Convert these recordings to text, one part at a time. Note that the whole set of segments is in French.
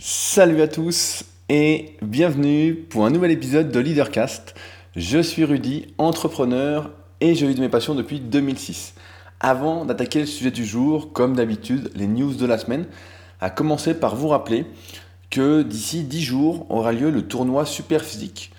Salut à tous et bienvenue pour un nouvel épisode de Leadercast. Je suis Rudy, entrepreneur et je vis de mes passions depuis 2006. Avant d'attaquer le sujet du jour, comme d'habitude, les news de la semaine, à commencer par vous rappeler que d'ici 10 jours aura lieu le tournoi Super Physique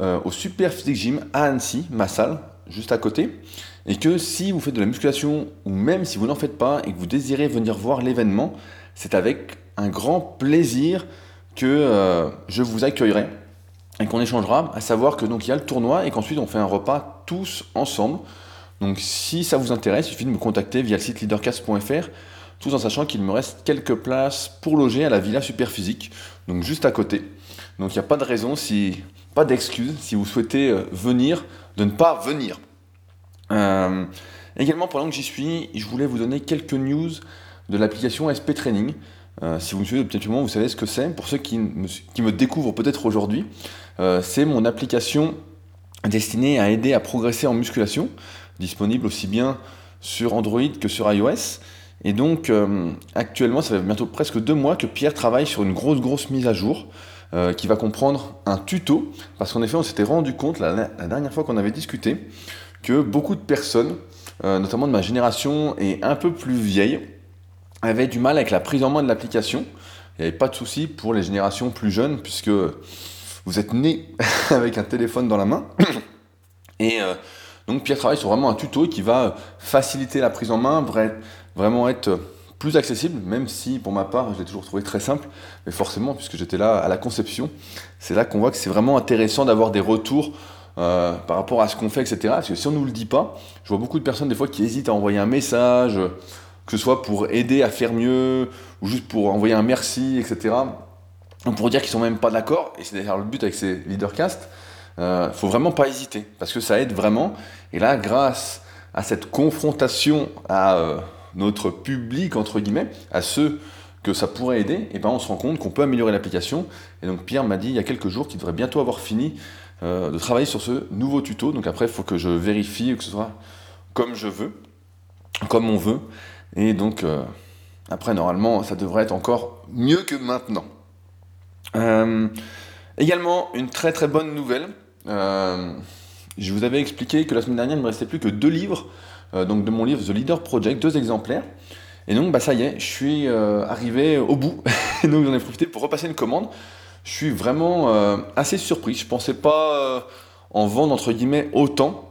euh, au Super Physique Gym à Annecy, ma salle, juste à côté. Et que si vous faites de la musculation ou même si vous n'en faites pas et que vous désirez venir voir l'événement, c'est avec un grand plaisir que euh, je vous accueillerai et qu'on échangera. À savoir que donc il y a le tournoi et qu'ensuite on fait un repas tous ensemble. Donc si ça vous intéresse, il suffit de me contacter via le site leadercast.fr, tout en sachant qu'il me reste quelques places pour loger à la Villa Superphysique, donc juste à côté. Donc il n'y a pas de raison, si, pas d'excuse si vous souhaitez euh, venir, de ne pas venir. Euh, également, pendant que j'y suis, je voulais vous donner quelques news de l'application SP Training. Euh, si vous me suivez depuis petit moment, vous savez ce que c'est. Pour ceux qui me, découvrent peut-être aujourd'hui, c'est mon application destinée à aider à progresser en musculation, disponible aussi bien sur Android que sur iOS. Et donc, actuellement, ça fait bientôt presque deux mois que Pierre travaille sur une grosse, grosse mise à jour. Euh, qui va comprendre un tuto, parce qu'en effet on s'était rendu compte la, dernière fois qu'on avait discuté que beaucoup de personnes, euh, notamment de ma génération et un peu plus vieille, avaient du mal avec la prise en main de l'application. Il n'y avait pas de souci pour les générations plus jeunes, puisque vous êtes nés avec un téléphone dans la main. Et euh, donc Pierre travaille sur vraiment un tuto qui va faciliter la prise en main, vraiment être plus accessible, même si pour ma part, je l'ai toujours trouvé très simple, mais forcément, puisque j'étais là à la conception, c'est là qu'on voit que c'est vraiment intéressant d'avoir des retours euh, par rapport à ce qu'on fait, etc. Parce que si on ne nous le dit pas, je vois beaucoup de personnes des fois qui hésitent à envoyer un message, que ce soit pour aider à faire mieux, ou juste pour envoyer un merci, etc. Pour dire qu'ils sont même pas d'accord, et c'est d'ailleurs le but avec ces leadercasts, il euh, faut vraiment pas hésiter, parce que ça aide vraiment. Et là, grâce à cette confrontation à euh, notre public, entre guillemets, à ceux que ça pourrait aider, et ben on se rend compte qu'on peut améliorer l'application. Et donc Pierre m'a dit il y a quelques jours qu'il devrait bientôt avoir fini euh, de travailler sur ce nouveau tuto. Donc après, il faut que je vérifie que ce soit comme je veux, comme on veut. Et donc euh, après, normalement, ça devrait être encore mieux que maintenant. Euh, également, une très très bonne nouvelle. je vous avais expliqué que la semaine dernière, il ne me restait plus que deux livres euh, donc de mon livre The Leader Project, deux exemplaires. Et donc bah ça y est, je suis euh, arrivé au bout. donc j'en ai profité pour repasser une commande. Je suis vraiment euh, assez surpris. Je pensais pas en vendre entre guillemets autant,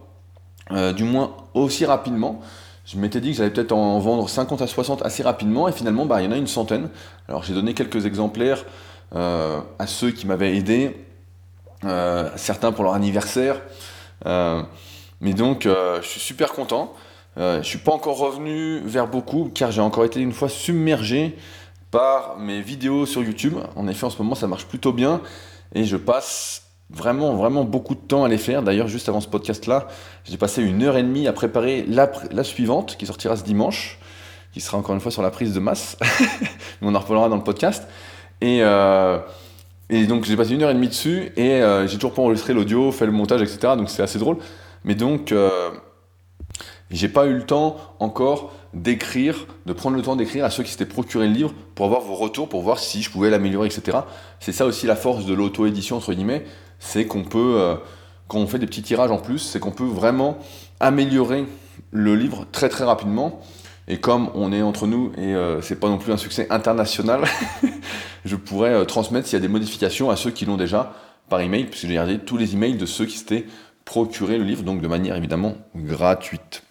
du moins aussi rapidement. Je m'étais dit que j'allais peut-être en vendre 50 à 60 assez rapidement et finalement bah, il y en a une centaine. Alors j'ai donné quelques exemplaires à ceux qui m'avaient aidé, certains pour leur anniversaire. mais donc je suis super content. Euh, je ne suis pas encore revenu vers beaucoup car j'ai encore été une fois submergé par mes vidéos sur YouTube. En effet, en ce moment, ça marche plutôt bien et je passe vraiment, vraiment beaucoup de temps à les faire. D'ailleurs, juste avant ce podcast-là, j'ai passé une heure et demie à préparer la, suivante qui sortira ce dimanche, qui sera encore une fois sur la prise de masse. on en reparlera dans le podcast. Et, euh, et donc, j'ai passé une heure et demie dessus et euh, j'ai toujours pas enregistré l'audio, fait le montage, etc. Donc, c'est assez drôle. Mais donc, j'ai pas eu le temps encore d'écrire, de prendre le temps d'écrire à ceux qui s'étaient procuré le livre pour avoir vos retours, pour voir si je pouvais l'améliorer, etc. C'est ça aussi la force de l'auto-édition, entre guillemets, c'est qu'on peut, euh, quand on fait des petits tirages en plus, c'est qu'on peut vraiment améliorer le livre très très rapidement. Et comme on est entre nous et euh, c'est pas non plus un succès international, je pourrais euh, transmettre s'il y a des modifications à ceux qui l'ont déjà par email, puisque j'ai regardé tous les emails de ceux qui s'étaient procuré le livre, donc de manière évidemment gratuite.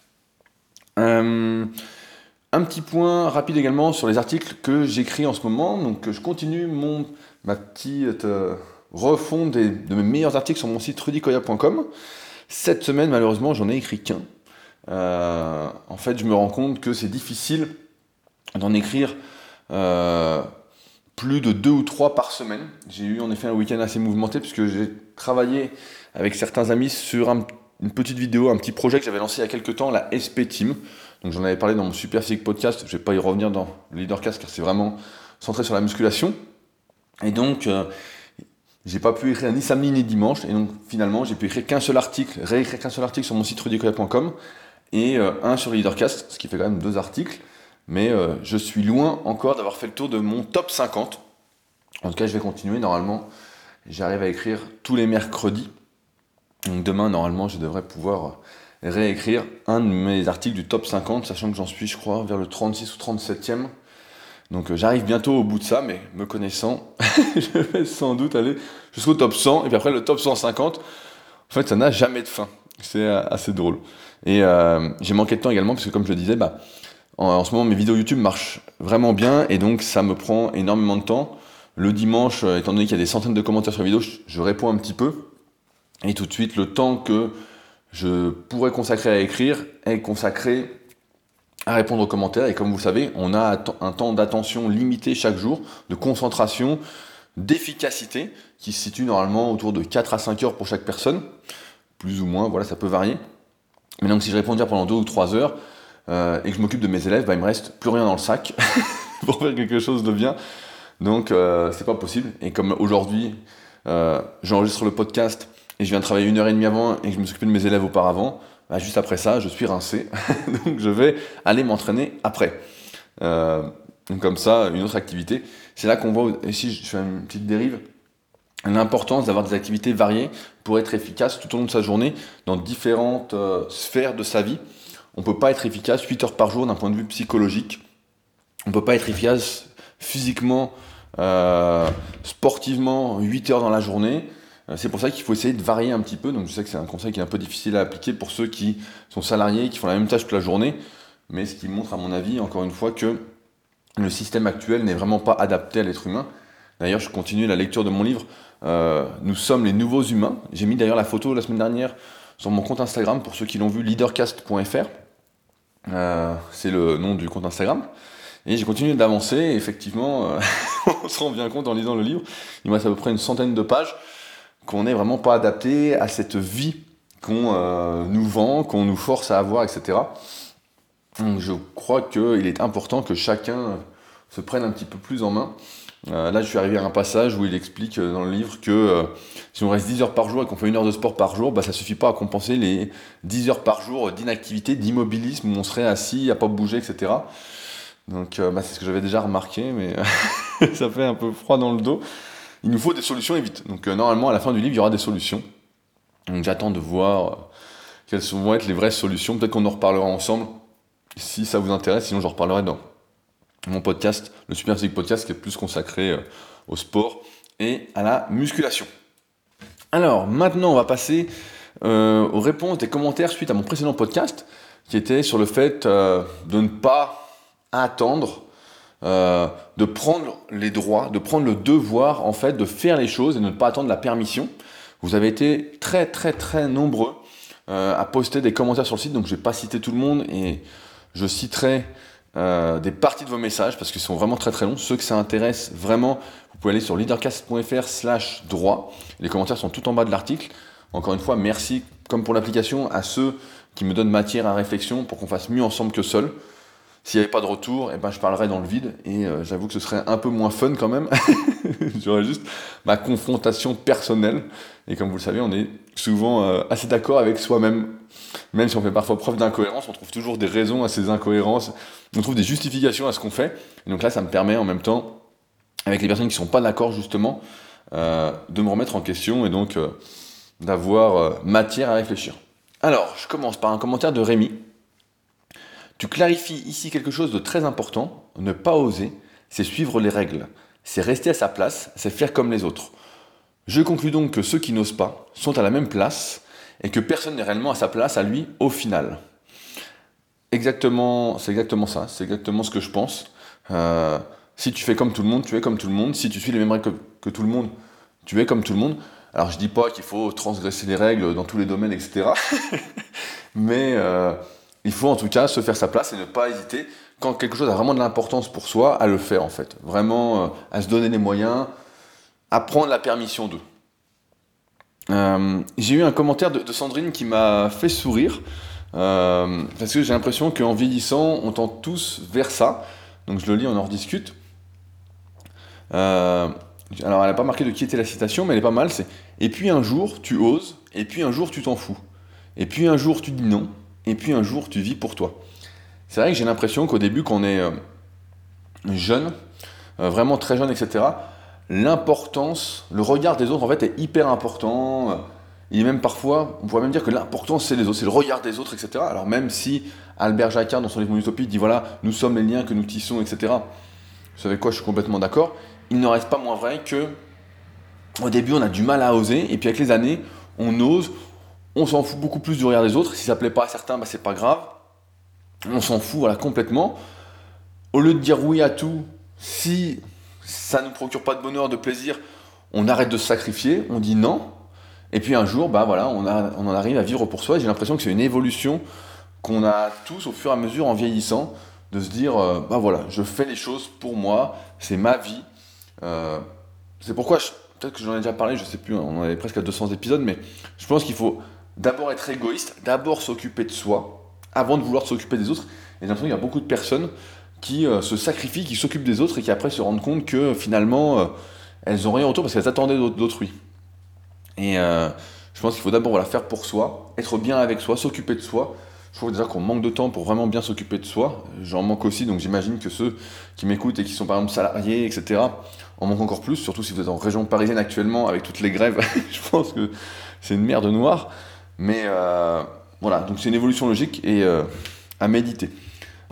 Euh, un petit point rapide également sur les articles que j'écris en ce moment. Donc je continue mon, ma petite euh, refonte de mes meilleurs articles sur mon site rudicoya.com. Cette semaine, malheureusement, j'en ai écrit qu'un. Euh, en fait, je me rends compte que c'est difficile d'en écrire plus de deux ou trois par semaine. J'ai eu en effet un week-end assez mouvementé puisque j'ai travaillé avec certains amis sur un une petite vidéo, un petit projet que j'avais lancé il y a quelques temps, la SP Team. Donc j'en avais parlé dans mon Super Physique podcast, je ne vais pas y revenir dans le Leadercast car c'est vraiment centré sur la musculation. Et donc, euh, j'ai pas pu écrire ni samedi ni dimanche. Et donc finalement, j'ai pu écrire qu'un seul article, réécrire qu'un seul article sur mon site rudicoya.com et euh, un sur Leadercast, ce qui fait quand même deux articles. Mais euh, je suis loin encore d'avoir fait le tour de mon top 50. En tout cas, je vais continuer. Normalement, j'arrive à écrire tous les mercredis. Donc demain, normalement, je devrais pouvoir réécrire un de mes articles du top 50, sachant que j'en suis, je crois, vers le 36 ou 37e. Donc euh, j'arrive bientôt au bout de ça, mais me connaissant, je vais sans doute aller jusqu'au top 100, et puis après le top 150, en fait ça n'a jamais de fin. C'est euh, assez drôle. Et euh, j'ai manqué de temps également, parce que comme je le disais, bah, en, ce moment mes vidéos YouTube marchent vraiment bien, et donc ça me prend énormément de temps. Le dimanche, étant donné qu'il y a des centaines de commentaires sur la vidéo, je réponds un petit peu, et tout de suite le temps que je pourrais consacrer à écrire est consacré à répondre aux commentaires. Et comme vous savez, on a un temps d'attention limité chaque jour, de concentration, d'efficacité, qui se situe normalement autour de 4 à 5 heures pour chaque personne. Plus ou moins, voilà, ça peut varier. Mais donc si je réponds pendant 2 ou 3 heures euh, et que je m'occupe de mes élèves, bah, il me reste plus rien dans le sac pour faire quelque chose de bien. Donc euh, c'est pas possible. Et comme aujourd'hui, euh, j'enregistre le podcast et je viens de travailler une heure et demie avant et que je me suis occupé de mes élèves auparavant, bah, juste après ça, je suis rincé. donc je vais aller m'entraîner après. Euh, comme ça, une autre activité. C'est là qu'on voit, ici je fais une petite dérive, l'importance d'avoir des activités variées pour être efficace tout au long de sa journée dans différentes euh, sphères de sa vie. On ne peut pas être efficace 8 heures par jour d'un point de vue psychologique. On ne peut pas être efficace physiquement, euh, sportivement 8 heures dans la journée. Euh, c'est pour ça qu'il faut essayer de varier un petit peu. Donc je sais que c'est un conseil qui est un peu difficile à appliquer pour ceux qui sont salariés, qui font la même tâche toute la journée, mais ce qui montre à mon avis, encore une fois, que le système actuel n'est vraiment pas adapté à l'être humain. D'ailleurs, je continue la lecture de mon livre euh, Nous sommes les nouveaux humains. J'ai mis d'ailleurs la photo la semaine dernière sur mon compte Instagram pour ceux qui l'ont vu, leadercast.fr. Euh, c'est le nom du compte Instagram. Et j'ai continué d'avancer, effectivement, on se rend bien compte en lisant le livre, il me reste à peu près une centaine de pages qu'on n'est vraiment pas adapté à cette vie qu'on euh, nous vend, qu'on nous force à avoir, etc. Je crois qu'il est important que chacun se prenne un petit peu plus en main. Euh, là, je suis arrivé à un passage où il explique euh, dans le livre que si on reste 10 heures par jour et qu'on fait une heure de sport par jour, bah, ça suffit pas à compenser les 10 heures par jour d'inactivité, d'immobilisme où on serait assis, à pas bouger, etc. Donc bah, c'est ce que j'avais déjà remarqué, mais ça fait un peu froid dans le dos il nous faut des solutions et vite. Donc euh, normalement, à la fin du livre, il y aura des solutions. Donc j'attends de voir euh, quelles vont être les vraies solutions. Peut-être qu'on en reparlera ensemble si ça vous intéresse. Sinon, j'en reparlerai dans mon podcast, le Super Physique Podcast, qui est plus consacré euh, au sport et à la musculation. Alors maintenant, on va passer aux réponses des commentaires suite à mon précédent podcast, qui était sur le fait de ne pas attendre euh, de prendre les droits, de prendre le devoir en fait de faire les choses et de ne pas attendre la permission. Vous avez été très très très nombreux euh, à poster des commentaires sur le site, donc je vais pas citer tout le monde et je citerai euh, des parties de vos messages parce qu'ils sont vraiment très très longs. Ceux que ça intéresse vraiment, vous pouvez aller sur leadercast.fr slash droit. Les commentaires sont tout en bas de l'article. Encore une fois, merci comme pour l'application à ceux qui me donnent matière à réflexion pour qu'on fasse mieux ensemble que seul. S'il n'y avait pas de retour, eh ben, je parlerais dans le vide. Et euh, j'avoue que ce serait un peu moins fun quand même. J'aurais juste ma confrontation personnelle. Et comme vous le savez, on est souvent euh, assez d'accord avec soi-même. Même si on fait parfois preuve d'incohérence, on trouve toujours des raisons à ces incohérences. On trouve des justifications à ce qu'on fait. Et donc là, ça me permet en même temps, avec les personnes qui ne sont pas d'accord justement, euh, de me remettre en question et donc d'avoir matière à réfléchir. Alors, je commence par un commentaire de Rémi tu clarifies ici quelque chose de très important. Ne pas oser, c'est suivre les règles. C'est rester à sa place, c'est faire comme les autres. Je conclus donc que ceux qui n'osent pas sont à la même place et que personne n'est réellement à sa place à lui au final. Exactement, c'est exactement ça, c'est exactement ce que je pense. Euh, si tu fais comme tout le monde, tu es comme tout le monde. Si tu suis les mêmes règles que, tout le monde, tu es comme tout le monde. Alors je dis pas qu'il faut transgresser les règles dans tous les domaines, etc. Mais euh, il faut en tout cas se faire sa place et ne pas hésiter, quand quelque chose a vraiment de l'importance pour soi, à le faire en fait. Vraiment euh, à se donner les moyens, à prendre la permission d'eux. Euh, j'ai eu un commentaire de, Sandrine qui m'a fait sourire, euh, parce que j'ai l'impression qu'en vieillissant, on tend tous vers ça. Donc je le lis, on en rediscute. alors elle n'a pas marqué de qui était la citation, mais elle est pas mal, c'est « Et puis un jour, tu oses, et puis un jour, tu t'en fous. Et puis un jour, tu dis non, et puis un jour tu vis pour toi. C'est vrai que j'ai l'impression qu'au début, quand on est euh, jeune, euh, vraiment très jeune, etc., l'importance, le regard des autres en fait est hyper important. Il est même parfois, on pourrait même dire que l'importance c'est les autres, c'est le regard des autres, etc. Alors même si Albert Jacquard dans son livre Mon Utopie dit voilà, nous sommes les liens que nous tissons, etc. Vous savez quoi, je suis complètement d'accord. Il ne reste pas moins vrai que au début on a du mal à oser, et puis avec les années, on ose, on s'en fout beaucoup plus du regard des autres. Si ça plaît pas à certains, bah, c'est pas grave. On s'en fout voilà, complètement. Au lieu de dire oui à tout, si ça ne nous procure pas de bonheur, de plaisir, on arrête de se sacrifier, on dit non. Et puis un jour, bah voilà, on, en arrive à vivre pour soi. J'ai l'impression que c'est une évolution qu'on a tous au fur et à mesure en vieillissant, de se dire, euh, bah voilà, je fais les choses pour moi, c'est ma vie. Euh, c'est pourquoi, peut-être que j'en ai déjà parlé, je sais plus, on en avait presque à 200 épisodes, mais je pense qu'il faut d'abord être égoïste, d'abord s'occuper de soi, avant de vouloir s'occuper des autres. Et j'ai l'impression qu'il y a beaucoup de personnes qui euh, se sacrifient, qui s'occupent des autres et qui après se rendent compte que finalement euh, elles n'ont rien autour parce qu'elles attendaient d'autrui. Et euh, je pense qu'il faut d'abord voilà, faire pour soi, être bien avec soi, s'occuper de soi. Je trouve déjà qu'on manque de temps pour vraiment bien s'occuper de soi. J'en manque aussi, donc j'imagine que ceux qui m'écoutent et qui sont par exemple salariés, etc., en manquent encore plus, surtout si vous êtes en région parisienne actuellement avec toutes les grèves. je pense que c'est une merde noire. Mais voilà, donc c'est une évolution logique et à méditer.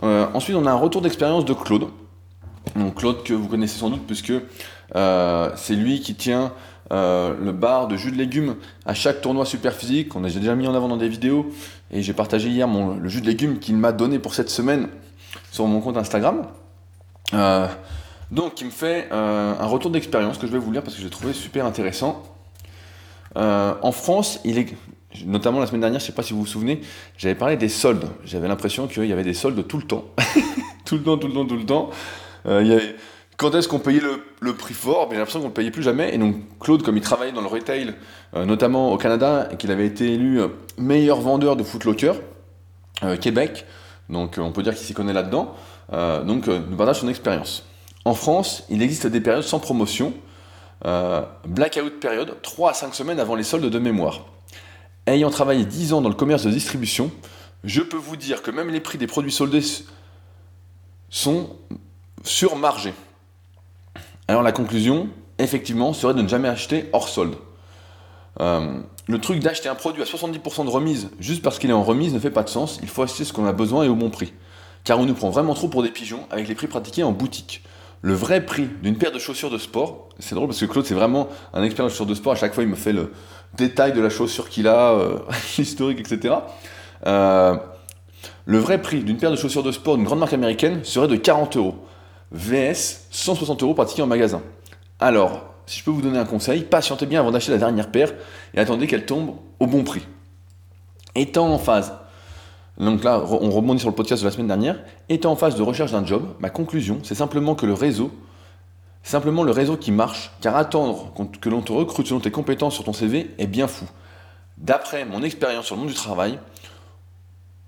Euh, ensuite, on a un retour d'expérience de Claude. Donc Claude que vous connaissez sans doute puisque euh, c'est lui qui tient euh, le bar de jus de légumes à chaque tournoi super physique. On a déjà mis en avant dans des vidéos et j'ai partagé hier mon, le jus de légumes qu'il m'a donné pour cette semaine sur mon compte Instagram. donc il me fait un retour d'expérience que je vais vous lire parce que j'ai trouvé super intéressant. en France, il est, notamment la semaine dernière, je ne sais pas si vous vous souvenez, j'avais parlé des soldes. J'avais l'impression qu'il y avait des soldes tout le temps. tout le temps, tout le temps, tout le temps. Euh, quand est-ce qu'on payait le, prix fort? J'ai l'impression qu'on ne le payait plus jamais. Et donc Claude, comme il travaillait dans le retail, euh, notamment au Canada, et qu'il avait été élu euh, meilleur vendeur de Footlocker, Québec, donc on peut dire qu'il s'y connaît là-dedans, donc nous partage son expérience. En France, il existe des périodes sans promotion, blackout période, 3 à 5 semaines avant les soldes de mémoire. Ayant travaillé 10 ans dans le commerce de distribution, je peux vous dire que même les prix des produits soldés sont surmargés. Alors la conclusion, effectivement, serait de ne jamais acheter hors solde. Euh, le truc d'acheter un produit à 70% de remise juste parce qu'il est en remise ne fait pas de sens. Il faut acheter ce qu'on a besoin et au bon prix. Car on nous prend vraiment trop pour des pigeons avec les prix pratiqués en boutique. Le vrai prix d'une paire de chaussures de sport, c'est drôle parce que Claude c'est vraiment un expert de chaussures de sport. À chaque fois il me fait le, détail de la chaussure qu'il a, euh, l'historique, etc. Euh, le vrai prix d'une paire de chaussures de sport d'une grande marque américaine serait de 40 euros. VS 160 euros pratiqués en magasin. Alors, si je peux vous donner un conseil, patientez bien avant d'acheter la dernière paire et attendez qu'elle tombe au bon prix. Étant en phase, donc là on rebondit sur le podcast de la semaine dernière, étant en phase de recherche d'un job, ma conclusion c'est simplement que le réseau simplement le réseau qui marche, car attendre que l'on te recrute selon tes compétences sur ton CV est bien fou. D'après mon expérience sur le monde du travail,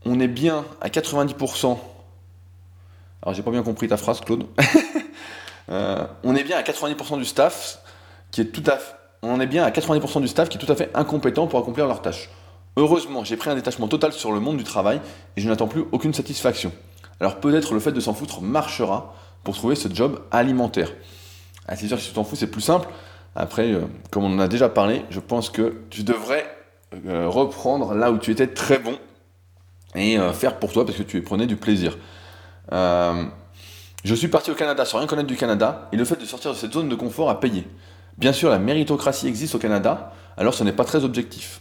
on est bien à 90%. Alors j'ai pas bien compris ta phrase, Claude. Euh, on est bien à 90% du staff qui est tout à fait, on est bien à 90% du staff qui est tout à fait incompétent pour accomplir leurs tâches. Heureusement, j'ai pris un détachement total sur le monde du travail et je n'attends plus aucune satisfaction. Alors peut-être le fait de s'en foutre marchera pour trouver ce job alimentaire. Ah, c'est sûr que si tu t'en fous, c'est plus simple. Après, euh, comme on en a déjà parlé, je pense que tu devrais euh, reprendre là où tu étais très bon et euh, faire pour toi parce que tu prenais du plaisir. je suis parti au Canada sans rien connaître du Canada et le fait de sortir de cette zone de confort a payé. Bien sûr, la méritocratie existe au Canada, alors ce n'est pas très objectif.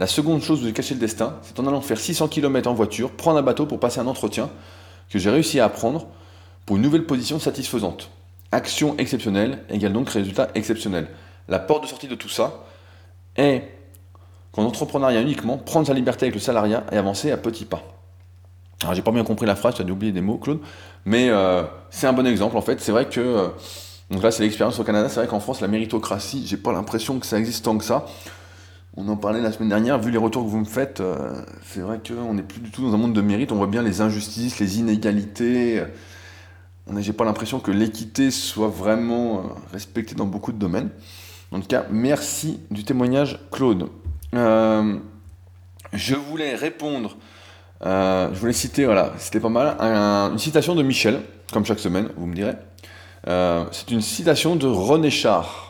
La seconde chose j'ai caché le destin, c'est en allant faire 600 km en voiture, prendre un bateau pour passer un entretien que j'ai réussi à apprendre pour une nouvelle position satisfaisante. Action exceptionnelle égale donc résultat exceptionnel. La porte de sortie de tout ça est qu'en entrepreneuriat uniquement, prendre sa liberté avec le salariat et avancer à petits pas. Alors j'ai pas bien compris la phrase, tu as dû des mots, Claude, mais euh, c'est un bon exemple en fait. C'est vrai que, euh, donc là c'est l'expérience au Canada, c'est vrai qu'en France la méritocratie, j'ai pas l'impression que ça existe tant que ça. On en parlait la semaine dernière, vu les retours que vous me faites, euh, c'est vrai qu'on n'est plus du tout dans un monde de mérite, on voit bien les injustices, les inégalités j'ai pas l'impression que l'équité soit vraiment euh, respectée dans beaucoup de domaines. En tout cas, merci du témoignage, Claude. Euh, je voulais répondre, euh, je voulais citer, voilà, c'était pas mal, une citation de Michel, comme chaque semaine, vous me direz. Euh, c'est une citation de René Char.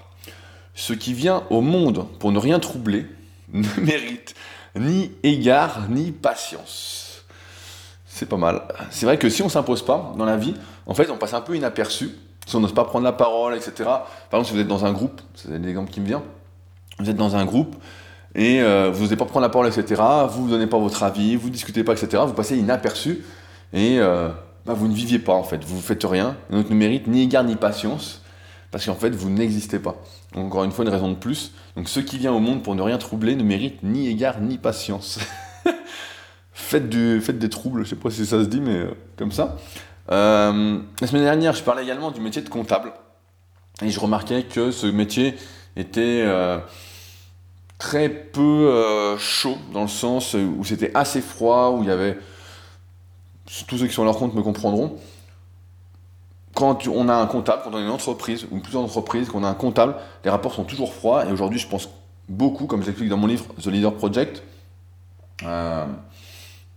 Ce qui vient au monde pour ne rien troubler ne mérite ni égard ni patience. C'est pas mal. C'est vrai que si on s'impose pas dans la vie, en fait, on passe un peu inaperçu. Si on n'ose pas prendre la parole, etc. Par exemple, si vous êtes dans un groupe, c'est l'exemple qui me vient. Vous êtes dans un groupe et euh, vous n'osez pas prendre la parole, etc. Vous ne donnez pas votre avis, vous ne discutez pas, etc. Vous passez inaperçu et euh, bah, vous ne viviez pas en fait. Vous ne faites rien. Donc ne mérite ni égard ni patience parce qu'en fait vous n'existez pas. Encore une fois, une raison de plus. Donc ce qui vient au monde pour ne rien troubler ne mérite ni égard ni patience. faites, du, faites des troubles, je sais pas si ça se dit, mais euh, comme ça. la semaine dernière, je parlais également du métier de comptable. Et je remarquais que ce métier était très peu euh, chaud, dans le sens où c'était assez froid, où il y avait. Tous ceux qui sont à leur compte me comprendront. Quand on a un comptable, quand on a une entreprise, ou plusieurs entreprises, qu'on a un comptable, les rapports sont toujours froids. Et aujourd'hui, je pense beaucoup, comme j'explique dans mon livre The Leader Project. Euh,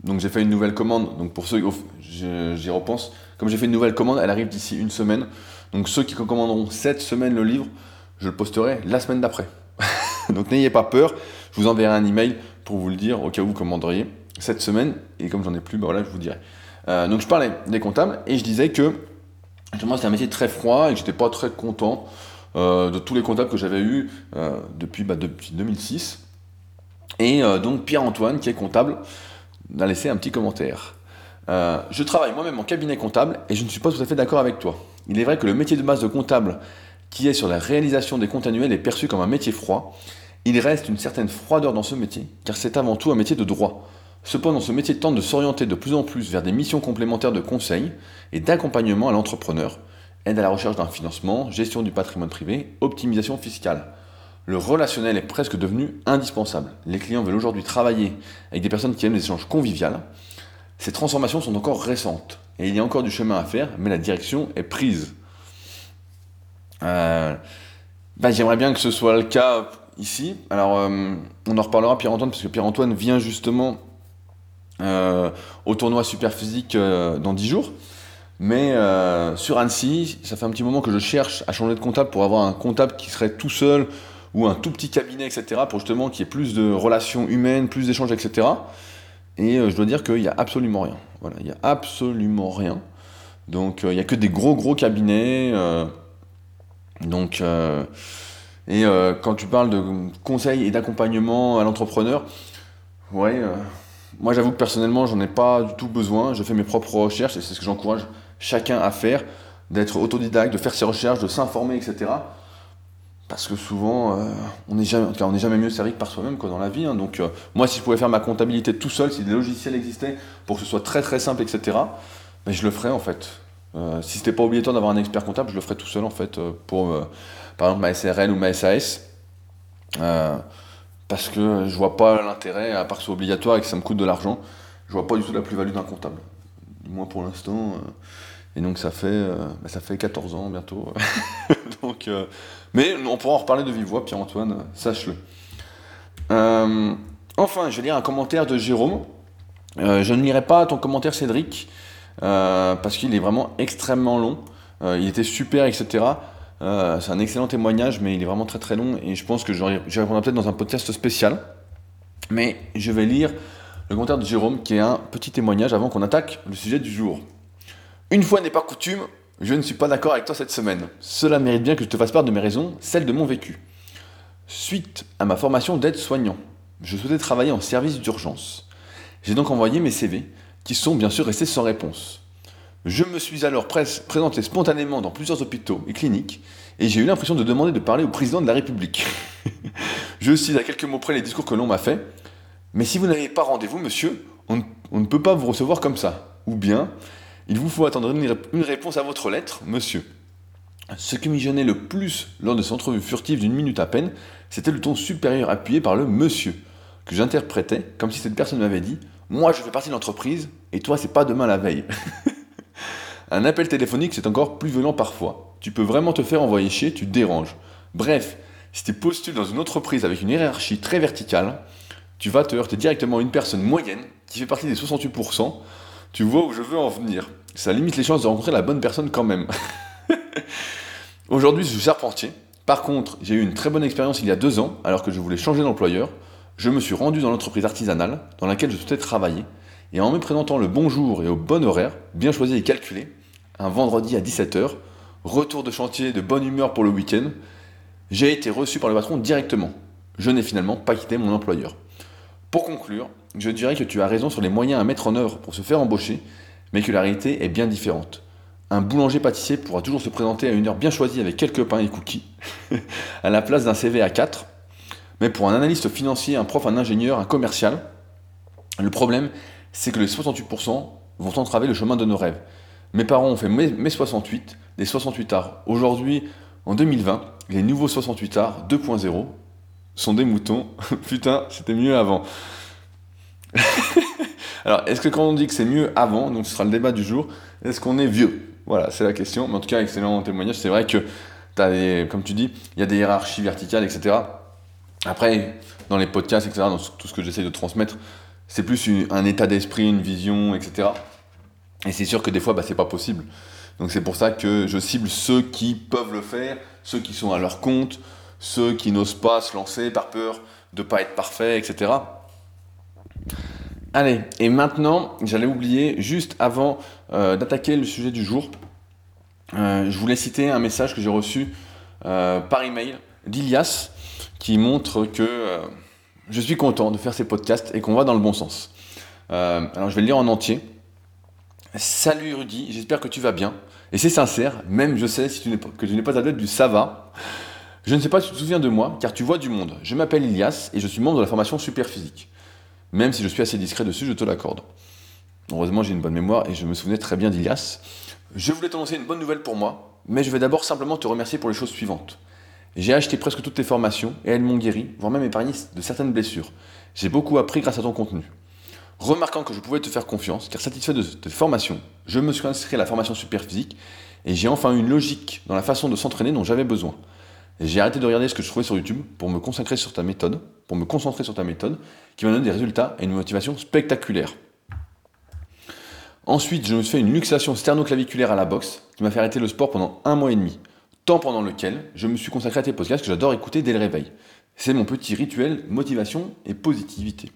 donc j'ai fait une nouvelle commande. Donc pour ceux, j'y repense. Comme j'ai fait une nouvelle commande, elle arrive d'ici une semaine. Donc ceux qui commanderont cette semaine le livre, je le posterai la semaine d'après. Donc n'ayez pas peur, je vous enverrai un email pour vous le dire au cas où vous commanderiez cette semaine. Et comme j'en ai plus, bah voilà, je vous dirai. Euh, donc je parlais des comptables et je disais que moi c'était un métier très froid et j'étais pas très content euh, de tous les comptables que j'avais eus euh, depuis, bah, depuis 2006. Et donc Pierre-Antoine, qui est comptable, m'a laissé un petit commentaire. je travaille moi-même en cabinet comptable et je ne suis pas tout à fait d'accord avec toi. Il est vrai que le métier de base de comptable qui est sur la réalisation des comptes annuels est perçu comme un métier froid il reste une certaine froideur dans ce métier, car c'est avant tout un métier de droit. Cependant, ce métier tente de s'orienter de plus en plus vers des missions complémentaires de conseil et d'accompagnement à l'entrepreneur, aide à la recherche d'un financement, gestion du patrimoine privé, optimisation fiscale. Le relationnel est presque devenu indispensable. Les clients veulent aujourd'hui travailler avec des personnes qui aiment les échanges conviviaux. Ces transformations sont encore récentes et il y a encore du chemin à faire, mais la direction est prise. Euh, bah, J'aimerais bien que ce soit le cas ici. Alors, euh, on en reparlera, Pierre-Antoine, parce que Pierre-Antoine vient justement au tournoi Super Physique euh, dans 10 jours. Mais sur Annecy, ça fait un petit moment que je cherche à changer de comptable pour avoir un comptable qui serait tout seul ou un tout petit cabinet, etc. pour justement qu'il y ait plus de relations humaines, plus d'échanges, etc. Et je dois dire qu'il n'y a absolument rien. Voilà, il n'y a absolument rien. Donc il n'y a que des gros gros cabinets. donc et euh, quand tu parles de conseils et d'accompagnement à l'entrepreneur, ouais, euh, moi j'avoue que personnellement j'en ai pas du tout besoin. Je fais mes propres recherches et c'est ce que j'encourage chacun à faire, d'être autodidacte, de faire ses recherches, de s'informer, etc. Parce que souvent, euh, on n'est jamais, jamais mieux servi que par soi-même dans la vie. Hein. Donc moi, si je pouvais faire ma comptabilité tout seul, si des logiciels existaient pour que ce soit très très simple, etc., ben, je le ferais en fait. si c'était pas obligatoire d'avoir un expert comptable, je le ferais tout seul en fait pour par exemple ma SRL ou ma SAS. Euh, parce que je vois pas l'intérêt, à part que ce soit obligatoire et que ça me coûte de l'argent, je vois pas du tout la plus-value d'un comptable. Du moins pour l'instant. Euh, et donc ça fait, euh, bah, ça fait 14 ans bientôt. donc, mais on pourra en reparler de vive voix, Pierre-Antoine, sache-le. enfin, je vais lire un commentaire de Jérôme. je ne lirai pas ton commentaire, Cédric, parce qu'il est vraiment extrêmement long. il était super, etc. Euh, c'est un excellent témoignage, mais il est vraiment très très long et je pense que j'y répondrai peut-être dans un podcast spécial. Mais je vais lire le commentaire de Jérôme qui est un petit témoignage avant qu'on attaque le sujet du jour. Une fois n'est pas coutume, je ne suis pas d'accord avec toi cette semaine. Cela mérite bien que je te fasse part de mes raisons, celles de mon vécu. Suite à ma formation d'aide-soignant, je souhaitais travailler en service d'urgence. J'ai donc envoyé mes CV, qui sont bien sûr restés sans réponse. Je me suis alors présenté spontanément dans plusieurs hôpitaux et cliniques, et j'ai eu l'impression de demander de parler au président de la République. je cite à quelques mots près les discours que l'on m'a fait. Mais si vous n'avez pas rendez-vous, monsieur, on, ne peut pas vous recevoir comme ça. Ou bien, il vous faut attendre une, réponse à votre lettre, monsieur. Ce qui m'y gênait le plus lors de cette entrevue furtive d'une minute à peine, c'était le ton supérieur appuyé par le monsieur, que j'interprétais comme si cette personne m'avait dit Moi je fais partie de l'entreprise, et toi c'est pas demain la veille. Un appel téléphonique, c'est encore plus violent parfois. Tu peux vraiment te faire envoyer chier, tu te déranges. Bref, si tu postules dans une entreprise avec une hiérarchie très verticale, tu vas te heurter directement à une personne moyenne qui fait partie des 68%. Tu vois où je veux en venir. Ça limite les chances de rencontrer la bonne personne quand même. Aujourd'hui, je suis charpentier. Par contre, j'ai eu une très bonne expérience il y a deux ans, alors que je voulais changer d'employeur. Je me suis rendu dans l'entreprise artisanale dans laquelle je souhaitais travailler, et en me présentant le bon jour et au bon horaire, bien choisi et calculé, un vendredi à 17h, retour de chantier de bonne humeur pour le week-end, j'ai été reçu par le patron directement. Je n'ai finalement pas quitté mon employeur. Pour conclure, je dirais que tu as raison sur les moyens à mettre en œuvre pour se faire embaucher, mais que la réalité est bien différente. Un boulanger-pâtissier pourra toujours se présenter à une heure bien choisie avec quelques pains et cookies, à la place d'un CV à 4. Mais pour un analyste financier, un prof, un ingénieur, un commercial, le problème, c'est que les 68% vont entraver le chemin de nos rêves. Mes parents ont fait mes 68, des 68 arts. Aujourd'hui, en 2020, les nouveaux 68 arts 2.0 sont des moutons. Putain, c'était mieux avant. Alors, est-ce que quand on dit que c'est mieux avant, donc ce sera le débat du jour, est-ce qu'on est vieux? Voilà, c'est la question. Mais en tout cas, excellent témoignage. C'est vrai que, as comme tu dis, il y a des hiérarchies verticales, etc. Après, dans les podcasts, etc., dans tout ce que j'essaie de transmettre, c'est plus un état d'esprit, une vision, etc. Et c'est sûr que des fois, bah, c'est pas possible. Donc c'est pour ça que je cible ceux qui peuvent le faire, ceux qui sont à leur compte, ceux qui n'osent pas se lancer par peur de pas être parfait, etc. Allez, et maintenant, j'allais oublier, juste avant euh, d'attaquer le sujet du jour, euh, je voulais citer un message que j'ai reçu euh, par email d'Ilias qui montre que je suis content de faire ces podcasts et qu'on va dans le bon sens. alors je vais le lire en entier. Salut Rudy, j'espère que tu vas bien. Et c'est sincère, même je sais si tu que tu n'es pas adepte du ça va. Je ne sais pas si tu te souviens de moi, car tu vois du monde. Je m'appelle Ilias et je suis membre de la formation Superphysique. Même si je suis assez discret dessus, je te l'accorde. Heureusement, j'ai une bonne mémoire et je me souvenais très bien d'Ilias. Je voulais t'annoncer une bonne nouvelle pour moi, mais je vais d'abord simplement te remercier pour les choses suivantes. J'ai acheté presque toutes tes formations et elles m'ont guéri, voire même épargné de certaines blessures. J'ai beaucoup appris grâce à ton contenu. Remarquant que je pouvais te faire confiance, car satisfait de tes formations, je me suis inscrit à la formation super physique et j'ai enfin une logique dans la façon de s'entraîner dont j'avais besoin. J'ai arrêté de regarder ce que je trouvais sur YouTube pour me consacrer sur ta méthode, pour me concentrer sur ta méthode, qui m'a donné des résultats et une motivation spectaculaire. Ensuite, je me suis fait une luxation sternoclaviculaire à la boxe, qui m'a fait arrêter le sport pendant un mois et demi, temps pendant lequel je me suis consacré à tes podcasts que j'adore écouter dès le réveil. C'est mon petit rituel motivation et positivité.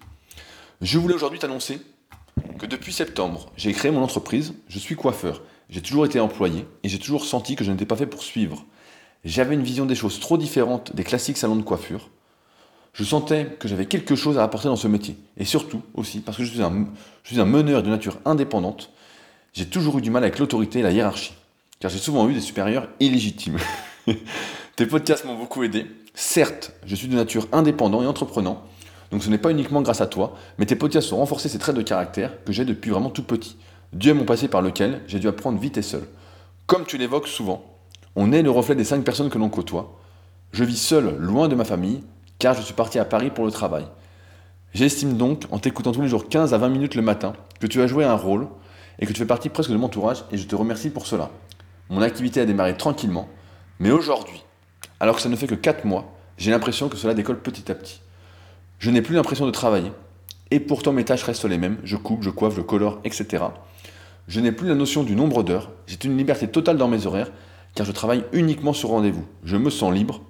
Je voulais aujourd'hui t'annoncer que depuis septembre, j'ai créé mon entreprise, je suis coiffeur. J'ai toujours été employé et j'ai toujours senti que je n'étais pas fait pour suivre. J'avais une vision des choses trop différente des classiques salons de coiffure. Je sentais que j'avais quelque chose à apporter dans ce métier. Et surtout aussi, parce que je suis un, je suis un meneur de nature indépendante, j'ai toujours eu du mal avec l'autorité et la hiérarchie. Car j'ai souvent eu des supérieurs illégitimes. Tes podcasts m'ont beaucoup aidé. Certes, je suis de nature indépendant et entreprenant, donc ce n'est pas uniquement grâce à toi, mais tes podcasts ont renforcé ces traits de caractère que j'ai depuis vraiment tout petit. Dieu est mon passé par lequel j'ai dû apprendre vite et seul. Comme tu l'évoques souvent, on est le reflet des cinq personnes que l'on côtoie. Je vis seul, loin de ma famille, car je suis parti à Paris pour le travail. J'estime donc, en t'écoutant tous les jours 15 à 20 minutes le matin, que tu as joué un rôle et que tu fais partie presque de mon entourage et je te remercie pour cela. Mon activité a démarré tranquillement, mais aujourd'hui, alors que ça ne fait que 4 mois, j'ai l'impression que cela décolle petit à petit. Je n'ai plus l'impression de travailler. Et pourtant mes tâches restent les mêmes. Je coupe, je coiffe, je colore, etc. Je n'ai plus la notion du nombre d'heures. J'ai une liberté totale dans mes horaires, car je travaille uniquement sur rendez-vous. Je me sens libre.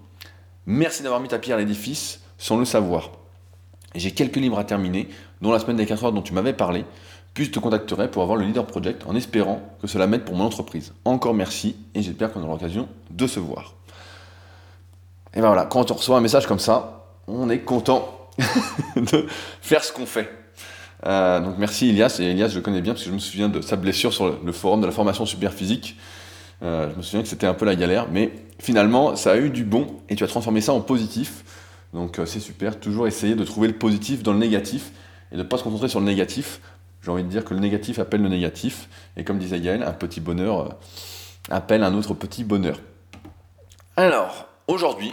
Merci d'avoir mis ta pierre à l'édifice, sans le savoir. J'ai quelques livres à terminer, dont la semaine des 4 heures dont tu m'avais parlé, puis je te contacterai pour avoir le Leader Project en espérant que cela m'aide pour mon entreprise. Encore merci et j'espère qu'on aura l'occasion de se voir. Et ben voilà, quand on reçoit un message comme ça, on est content de faire ce qu'on fait. Euh, donc merci Elias, et Elias je connais bien parce que je me souviens de sa blessure sur le, forum de la formation super physique. Euh, je me souviens que c'était un peu la galère, mais finalement ça a eu du bon et tu as transformé ça en positif. Donc euh, c'est super, toujours essayer de trouver le positif dans le négatif et de ne pas se concentrer sur le négatif. J'ai envie de dire que le négatif appelle le négatif, et comme disait Gaël, un petit bonheur appelle un autre petit bonheur. Alors, aujourd'hui,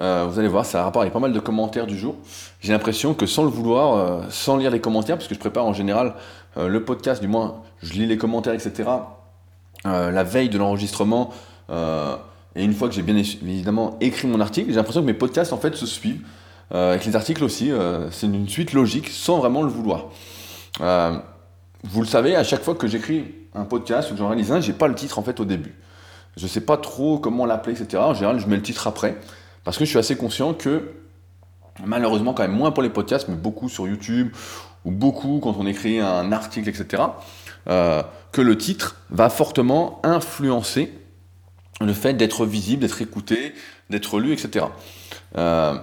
euh, vous allez voir, ça a rapport avec pas mal de commentaires du jour. J'ai l'impression que sans le vouloir, euh, sans lire les commentaires, parce que je prépare en général euh, le podcast, du moins je lis les commentaires, etc. la veille de l'enregistrement, et une fois que j'ai bien évidemment écrit mon article, j'ai l'impression que mes podcasts en fait se suivent. avec les articles aussi, c'est une suite logique sans vraiment le vouloir. Vous le savez, à chaque fois que j'écris un podcast ou que j'en réalise un, j'ai pas le titre en fait au début. Je sais pas trop comment l'appeler, etc. En général, je mets le titre après, parce que je suis assez conscient que, malheureusement, quand même moins pour les podcasts, mais beaucoup sur YouTube, ou beaucoup quand on écrit un article, etc., euh, que le titre va fortement influencer le fait d'être visible, d'être écouté, d'être lu, etc. Euh,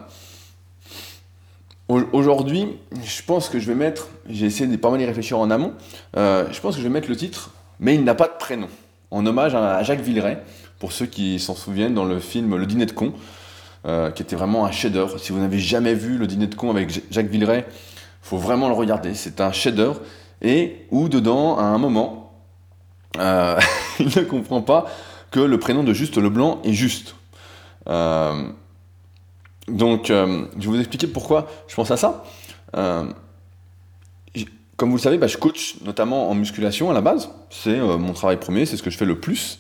aujourd'hui, je pense que je vais mettre, j'ai essayé de pas mal y réfléchir en amont, euh, je pense que je vais mettre le titre, mais il n'a pas de prénom, en hommage à Jacques Villeray, pour ceux qui s'en souviennent dans le film Le Dîner de con, euh, qui était vraiment un chef-d'œuvre. Si vous n'avez jamais vu Le Dîner de con avec Jacques Villeray, faut vraiment le regarder. C'est un chef-d'œuvre et où dedans, à un moment, il ne comprend pas que le prénom de Juste Leblanc est Juste. Euh, donc, euh, je vais vous expliquer pourquoi je pense à ça. Euh, comme vous le savez, bah, je coach notamment en musculation à la base. C'est mon travail premier, c'est ce que je fais le plus,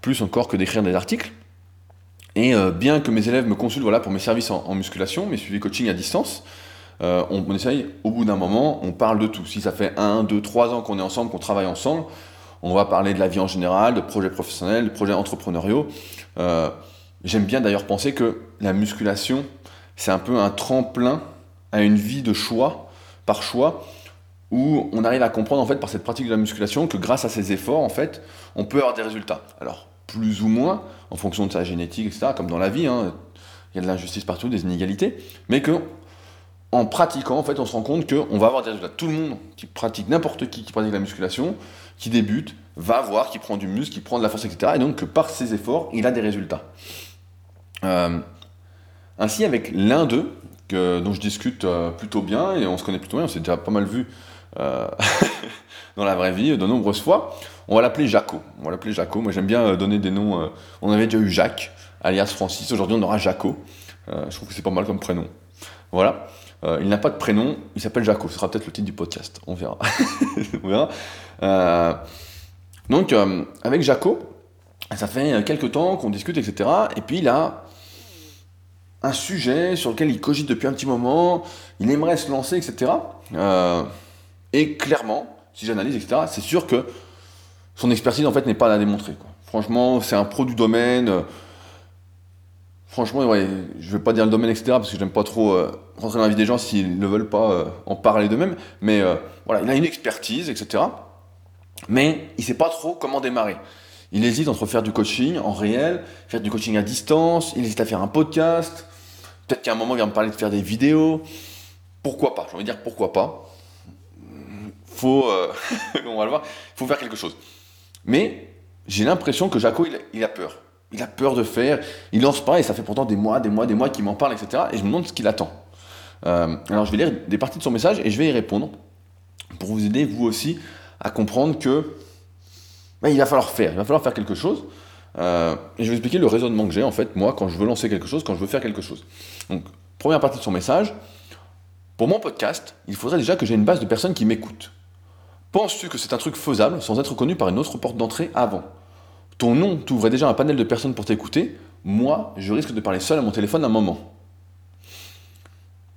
plus encore que d'écrire des articles. Et bien que mes élèves me consultent voilà, pour mes services en, musculation, mes suivis coaching à distance, on, on, essaye, au bout d'un moment, on parle de tout. Si ça fait 1, 2, 3 ans qu'on est ensemble, qu'on travaille ensemble, on va parler de la vie en général, de projets professionnels, de projets entrepreneuriaux. J'aime bien d'ailleurs penser que la musculation, c'est un peu un tremplin à une vie de choix, par choix, où on arrive à comprendre en fait par cette pratique de la musculation que grâce à ces efforts, en fait, on peut avoir des résultats. Alors, plus ou moins, en fonction de sa génétique, etc., comme dans la vie, hein, il y a de l'injustice partout, des inégalités, mais que en pratiquant, en fait, on se rend compte qu'on va avoir des résultats. Tout le monde qui pratique, n'importe qui qui pratique la musculation, qui débute, va voir, qui prend du muscle, qui prend de la force, etc. Et donc que par ses efforts, il a des résultats. Euh, ainsi, avec l'un d'eux, dont je discute euh, plutôt bien, et on se connaît plutôt bien, on s'est déjà pas mal vu euh, dans la vraie vie de nombreuses fois, on va l'appeler Jaco. On va l'appeler Jaco. Moi, j'aime bien donner des noms. on avait déjà eu Jacques, alias Francis. Aujourd'hui, on aura Jaco. je trouve que c'est pas mal comme prénom. Voilà. il n'a pas de prénom, il s'appelle Jaco. Ce sera peut-être le titre du podcast. On verra. on verra. Donc, avec Jaco, ça fait quelques temps qu'on discute, etc. Et puis a un sujet sur lequel il cogite depuis un petit moment, il aimerait se lancer, etc. Euh, et clairement, si j'analyse, etc., c'est sûr que son expertise, en fait, n'est pas à démontrer. Franchement, c'est un pro du domaine. franchement, ouais, je ne vais pas dire le domaine, etc., parce que je n'aime pas trop rentrer dans la vie des gens s'ils ne veulent pas en parler d'eux-mêmes. Mais voilà, il a une expertise, etc mais il ne sait pas trop comment démarrer. Il hésite entre faire du coaching en réel, faire du coaching à distance, il hésite à faire un podcast, peut-être qu'à un moment il va me parler de faire des vidéos. Pourquoi pas J'ai envie de dire pourquoi pas. Faut, euh, on va le voir, faut faire quelque chose. Mais j'ai l'impression que Jaco, il, a peur. Il a peur de faire, il lance pas et ça fait pourtant des mois, des mois, des mois qu'il m'en parle, etc. Et je me demande ce qu'il attend. Euh, alors je vais lire des parties de son message et je vais y répondre pour vous aider, vous aussi, à comprendre que ben, il va falloir faire, il va falloir faire quelque chose. Euh, et je vais expliquer le raisonnement que j'ai en fait, moi, quand je veux lancer quelque chose, quand je veux faire quelque chose. Donc, première partie de son message, pour mon podcast, il faudrait déjà que j'ai une base de personnes qui m'écoutent. Penses-tu que c'est un truc faisable sans être connu par une autre porte d'entrée avant? Ton nom t'ouvrait déjà un panel de personnes pour t'écouter. Moi, je risque de parler seul à mon téléphone un moment.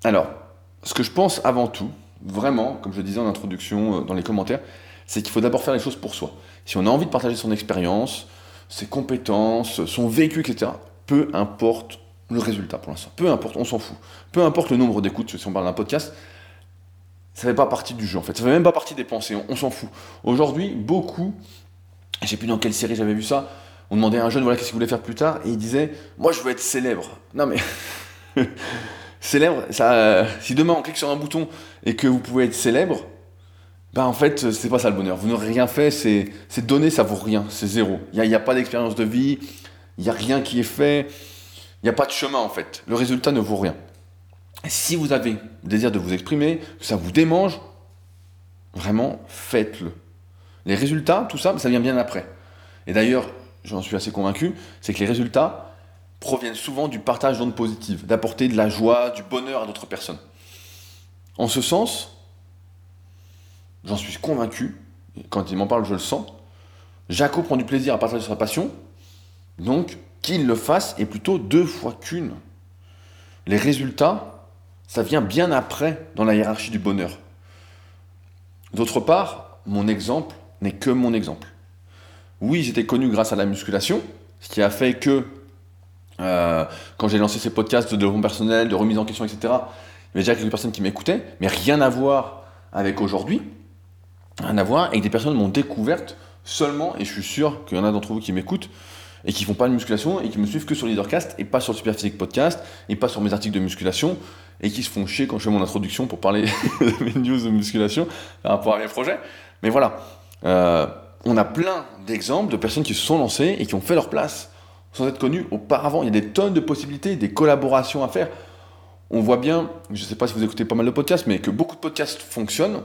Alors, ce que je pense avant tout, vraiment, comme je disais en introduction euh, dans les commentaires, c'est qu'il faut d'abord faire les choses pour soi. Si on a envie de partager son expérience, ses compétences, son vécu, etc., peu importe le résultat pour l'instant, peu importe, on s'en fout. Peu importe le nombre d'écoutes, si on parle d'un podcast, ça ne fait pas partie du jeu en fait, ça ne fait même pas partie des pensées, on, s'en fout. Aujourd'hui, beaucoup, je ne sais plus dans quelle série j'avais vu ça, on demandait à un jeune voilà qu'est-ce qu'il voulait faire plus tard, et il disait Moi je veux être célèbre. Non mais. célèbre, ça, si demain on clique sur un bouton et que vous pouvez être célèbre, bah en fait, c'est pas ça le bonheur. Vous n'aurez rien fait, c'est donné, ça vaut rien, c'est zéro. Il n'y a, a, pas d'expérience de vie, il n'y a rien qui est fait, il n'y a pas de chemin en fait. Le résultat ne vaut rien. Si vous avez le désir de vous exprimer, que ça vous démange, vraiment, faites-le. Les résultats, tout ça, ça vient bien après. Et d'ailleurs, j'en suis assez convaincu, c'est que les résultats proviennent souvent du partage d'ondes positives, d'apporter de la joie, du bonheur à d'autres personnes. En ce sens, j'en suis convaincu, quand il m'en parle, je le sens. Jaco prend du plaisir à partager sa passion, donc qu'il le fasse est plutôt deux fois qu'une. Les résultats, ça vient bien après dans la hiérarchie du bonheur. D'autre part, mon exemple n'est que mon exemple. Oui, j'étais connu grâce à la musculation, Ce qui a fait que euh, quand j'ai lancé ces podcasts de développement personnel, de remise en question, etc., il y avait déjà quelques personnes qui m'écoutaient, mais rien à voir avec aujourd'hui. Rien à voir, et que des personnes m'ont découverte seulement, et je suis sûr qu'il y en a d'entre vous qui m'écoutent, et qui font pas de musculation, et qui me suivent que sur Leadercast, et pas sur le Superphysique Podcast, et pas sur mes articles de musculation, et qui se font chier quand je fais mon introduction pour parler de mes news de musculation par rapport à mes projets. Mais voilà, euh, on a plein d'exemples de personnes qui se sont lancées et qui ont fait leur place sans être connues auparavant. Il y a des tonnes de possibilités, des collaborations à faire. On voit bien, je ne sais pas si vous écoutez pas mal de podcasts, mais que beaucoup de podcasts fonctionnent.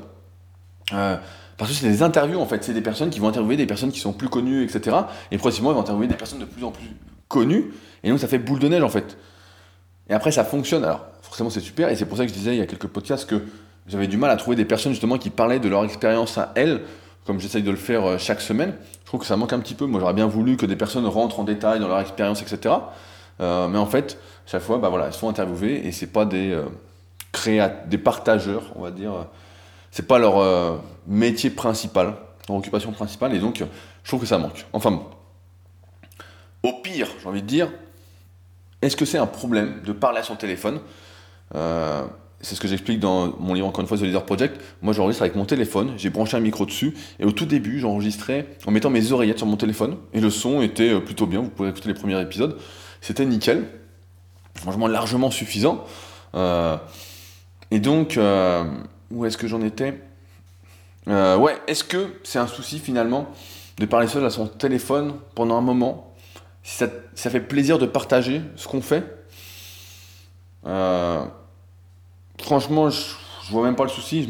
Euh, parce que c'est des interviews en fait, c'est des personnes qui vont interviewer des personnes qui sont plus connues, etc. Et progressivement, ils vont interviewer des personnes de plus en plus connues. Et donc ça fait boule de neige en fait. Et après, ça fonctionne. Alors, forcément, c'est super. Et c'est pour ça que je disais il y a quelques podcasts que j'avais du mal à trouver des personnes justement qui parlaient de leur expérience à elles, comme j'essaye de le faire euh, chaque semaine. Je trouve que ça manque un petit peu. Moi, j'aurais bien voulu que des personnes rentrent en détail dans leur expérience, etc. Euh, mais en fait, chaque fois, bah voilà, elles sont interviewées et c'est pas des euh, des partageurs, on va dire. C'est pas leur euh, métier principal, leur occupation principale, et donc je trouve que ça manque. Enfin bon. Au pire, j'ai envie de dire, est-ce que c'est un problème de parler à son téléphone? Euh, C'est ce que j'explique dans mon livre, encore une fois, The Leader Project. Moi, j'enregistre avec mon téléphone, j'ai branché un micro dessus, et au tout début, j'enregistrais en mettant mes oreillettes sur mon téléphone, et le son était euh, plutôt bien, vous pouvez écouter les premiers épisodes. C'était nickel, franchement largement suffisant. Euh, et donc, euh, où est-ce que j'en étais? Euh, Ouais, est-ce que c'est un souci finalement de parler seul à son téléphone pendant un moment? Si ça, ça fait plaisir de partager ce qu'on fait? Euh, Franchement, je, je vois même pas le souci.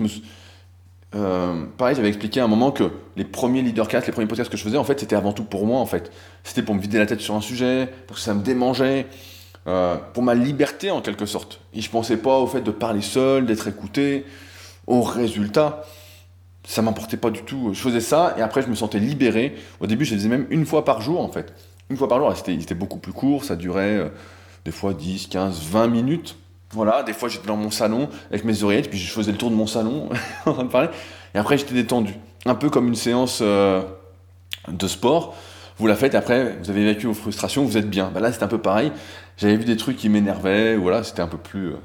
Euh, pareil, j'avais expliqué à un moment que les premiers leadercasts, les premiers podcasts que je faisais, en fait, c'était avant tout pour moi, en fait. C'était pour me vider la tête sur un sujet, parce que ça me démangeait, pour ma liberté, en quelque sorte. Et je pensais pas au fait de parler seul, d'être écouté, au résultat. Ça m'importait pas du tout. Je faisais ça, et après, je me sentais libéré. Au début, je les faisais même une fois par jour, en fait. Une fois par jour, c'était beaucoup plus court, ça durait euh, des fois 10, 15, 20 minutes. Voilà, des fois j'étais dans mon salon avec mes oreillettes, puis je faisais le tour de mon salon en train de parler. Et après j'étais détendu. Un peu comme une séance euh, de sport. Vous la faites, après vous avez vécu vos frustrations, vous êtes bien. Bah là c'était un peu pareil. J'avais vu des trucs qui m'énervaient, voilà, c'était un peu plus. euh,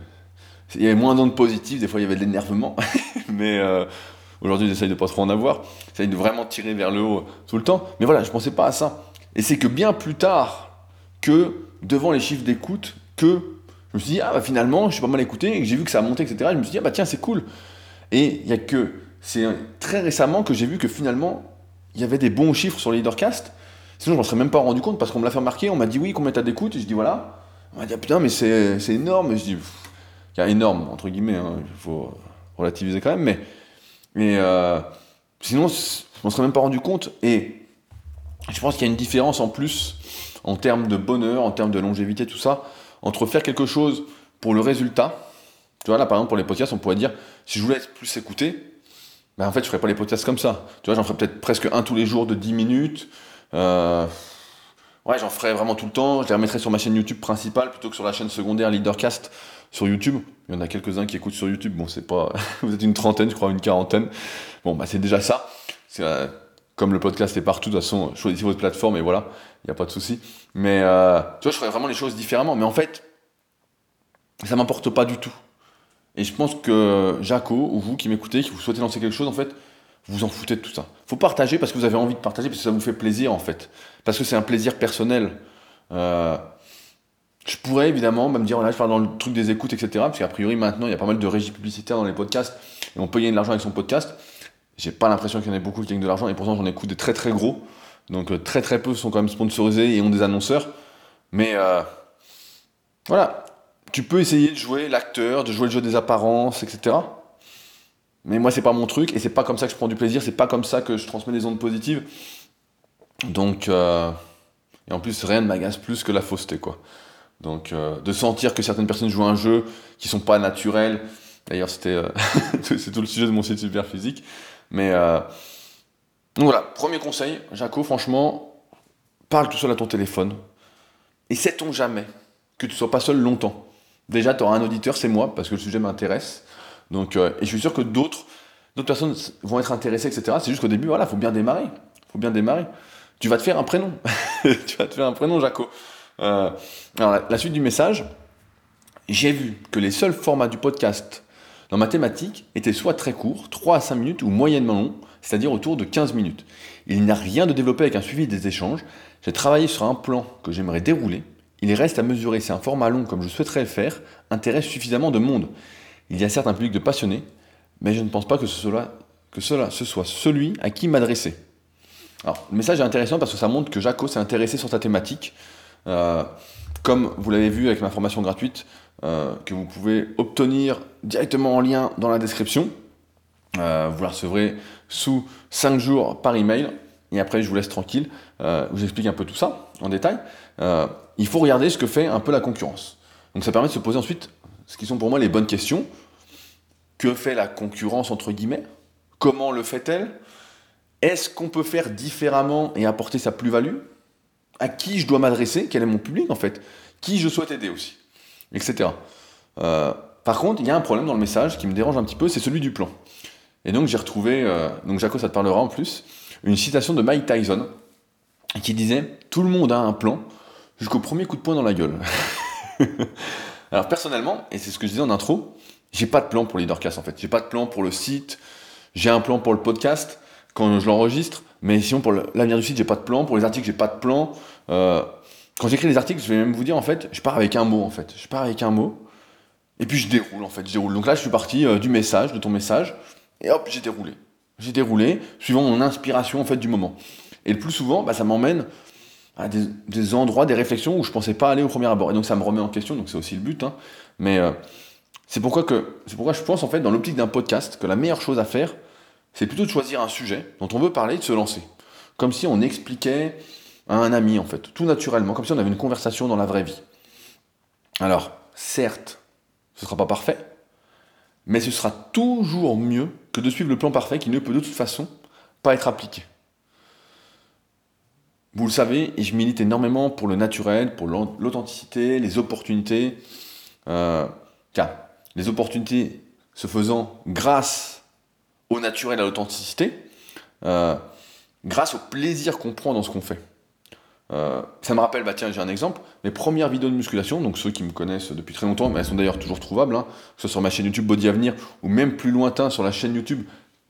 Il y avait moins d'ondes positives, des fois il y avait de l'énervement. Mais euh, aujourd'hui j'essaye de pas trop en avoir. J'essaye de vraiment tirer vers le haut tout le temps. Mais voilà, je pensais pas à ça. Et c'est que bien plus tard que devant les chiffres d'écoute, que je me suis dit, ah bah finalement, je suis pas mal écouté, et que j'ai vu que ça a monté, etc. Je me suis dit, ah bah tiens, c'est cool. Et il y a que, c'est très récemment que j'ai vu que finalement, il y avait des bons chiffres sur leadercast. Sinon, je m'en serais même pas rendu compte parce qu'on me l'a fait remarquer, on m'a dit, oui, combien t'as d'écoute? Et je dis, voilà. On m'a dit, ah putain, mais c'est énorme. Et je dis, y a énorme, entre guillemets, hein, il faut relativiser quand même, mais, mais euh, sinon, je m'en serais même pas rendu compte. Et je pense qu'il y a une différence en plus en termes de bonheur, en termes de longévité, tout ça, entre faire quelque chose pour le résultat. Tu vois, là, par exemple, pour les podcasts, on pourrait dire, si je voulais être plus écouté, ben, en fait, je ferais pas les podcasts comme ça. Tu vois, j'en ferais peut-être presque un tous les jours de 10 minutes. Euh, Ouais, j'en ferais vraiment tout le temps. Je les remettrais sur ma chaîne YouTube principale plutôt que sur la chaîne secondaire Leadercast sur YouTube. Il y en a quelques-uns qui écoutent sur YouTube. Bon, c'est pas. Vous êtes une trentaine, je crois, une quarantaine. Bon, bah, c'est déjà ça. Euh, Comme le podcast est partout, de toute façon, choisissez votre plateforme et voilà, il n'y a pas de souci. Mais euh, tu vois, je ferais vraiment les choses différemment. Mais en fait, ça m'importe pas du tout. Et je pense que Jaco, ou vous qui m'écoutez, qui vous souhaitez lancer quelque chose, en fait, vous vous en foutez de tout ça. Faut partager parce que vous avez envie de partager, parce que ça vous fait plaisir, en fait. Parce que c'est un plaisir personnel. Euh, je pourrais évidemment bah, me dire, voilà, je parle dans le truc des écoutes, etc. Parce qu'a priori, maintenant, il y a pas mal de régies publicitaires dans les podcasts, et on peut gagner de l'argent avec son podcast. J'ai pas l'impression qu'il y en ait beaucoup qui gagnent de l'argent, et pourtant, j'en écoute des très très gros. Donc, euh, très très peu sont quand même sponsorisés et ont des annonceurs. Mais euh, voilà, tu peux essayer de jouer l'acteur, de jouer le jeu des apparences, etc. Mais moi, c'est pas mon truc, et c'est pas comme ça que je prends du plaisir, c'est pas comme ça que je transmets des ondes positives. Donc, euh, et en plus, rien ne m'agace plus que la fausseté, quoi. Donc, euh, de sentir que certaines personnes jouent un jeu qui sont pas naturels. D'ailleurs, c'était, euh, c'est tout le sujet de mon site super physique. Mais euh, donc voilà, premier conseil, Jaco, franchement, parle tout seul à ton téléphone. Et sait-on jamais que tu sois pas seul longtemps? Déjà, tu auras un auditeur, c'est moi, parce que le sujet m'intéresse. Donc, et je suis sûr que d'autres, d'autres personnes vont être intéressées, etc. C'est juste qu'au début, voilà, faut bien démarrer. Faut bien démarrer. Tu vas te faire un prénom. tu vas te faire un prénom Jaco. Euh, alors, la, suite du message, j'ai vu que les seuls formats du podcast dans ma thématique étaient soit très courts, 3 à 5 minutes, ou moyennement longs, c'est-à-dire autour de 15 minutes. Il n'y a rien de développé avec un suivi des échanges. J'ai travaillé sur un plan que j'aimerais dérouler. Il reste à mesurer si un format long comme je souhaiterais le faire intéresse suffisamment de monde. Il y a certes un public de passionnés, mais je ne pense pas que, cela, que ce soit celui à qui m'adresser. Alors, le message est intéressant parce que ça montre que Jaco s'est intéressé sur sa thématique. Euh, comme vous l'avez vu avec ma formation gratuite, euh, que vous pouvez obtenir directement en lien dans la description. Euh, vous la recevrez sous 5 jours par email. Et après, je vous laisse tranquille. je vous explique un peu tout ça en détail. il faut regarder ce que fait un peu la concurrence. Donc ça permet de se poser ensuite ce qui sont pour moi les bonnes questions. Que fait la concurrence entre guillemets? Comment le fait-elle? Est-ce qu'on peut faire différemment et apporter sa plus-value? À qui je dois m'adresser Quel est mon public en fait Qui je souhaite aider aussi Etc. Euh, par contre, il y a un problème dans le message qui me dérange un petit peu, c'est celui du plan. Et donc j'ai retrouvé, euh, donc Jaco ça te parlera en plus, une citation de Mike Tyson qui disait Tout le monde a un plan jusqu'au premier coup de poing dans la gueule. Alors personnellement, et c'est ce que je disais en intro, j'ai pas de plan pour LeaderCast en fait. J'ai pas de plan pour le site, j'ai un plan pour le podcast quand je l'enregistre, mais sinon pour l'avenir du site, j'ai pas de plan. Pour les articles, j'ai pas de plan. Euh, quand j'écris les articles, je vais même vous dire en fait, je pars avec un mot en fait. Je pars avec un mot, et puis je déroule en fait. Je déroule. Donc là, je suis parti euh, du message, de ton message, et hop, j'ai déroulé. J'ai déroulé, suivant mon inspiration en fait du moment. Et le plus souvent, bah, ça m'emmène à des, endroits, des réflexions où je pensais pas aller au premier abord. Et donc ça me remet en question, donc c'est aussi le but. Hein. Mais euh, c'est pourquoi, que, pourquoi je pense, en fait, dans l'optique d'un podcast, que la meilleure chose à faire, c'est plutôt de choisir un sujet dont on veut parler et de se lancer. Comme si on expliquait à un ami, en fait, tout naturellement, comme si on avait une conversation dans la vraie vie. Alors, certes, ce ne sera pas parfait, mais ce sera toujours mieux que de suivre le plan parfait qui ne peut de toute façon pas être appliqué. Vous le savez, et je milite énormément pour le naturel, pour l'authenticité, les opportunités. Euh, car les opportunités se faisant grâce au naturel, à l'authenticité, euh, grâce au plaisir qu'on prend dans ce qu'on fait. Euh, ça me rappelle, bah tiens, j'ai un exemple, mes premières vidéos de musculation, donc ceux qui me connaissent depuis très longtemps, mais elles sont d'ailleurs toujours trouvables, hein, que ce soit sur ma chaîne YouTube Body Avenir ou même plus lointain sur la chaîne YouTube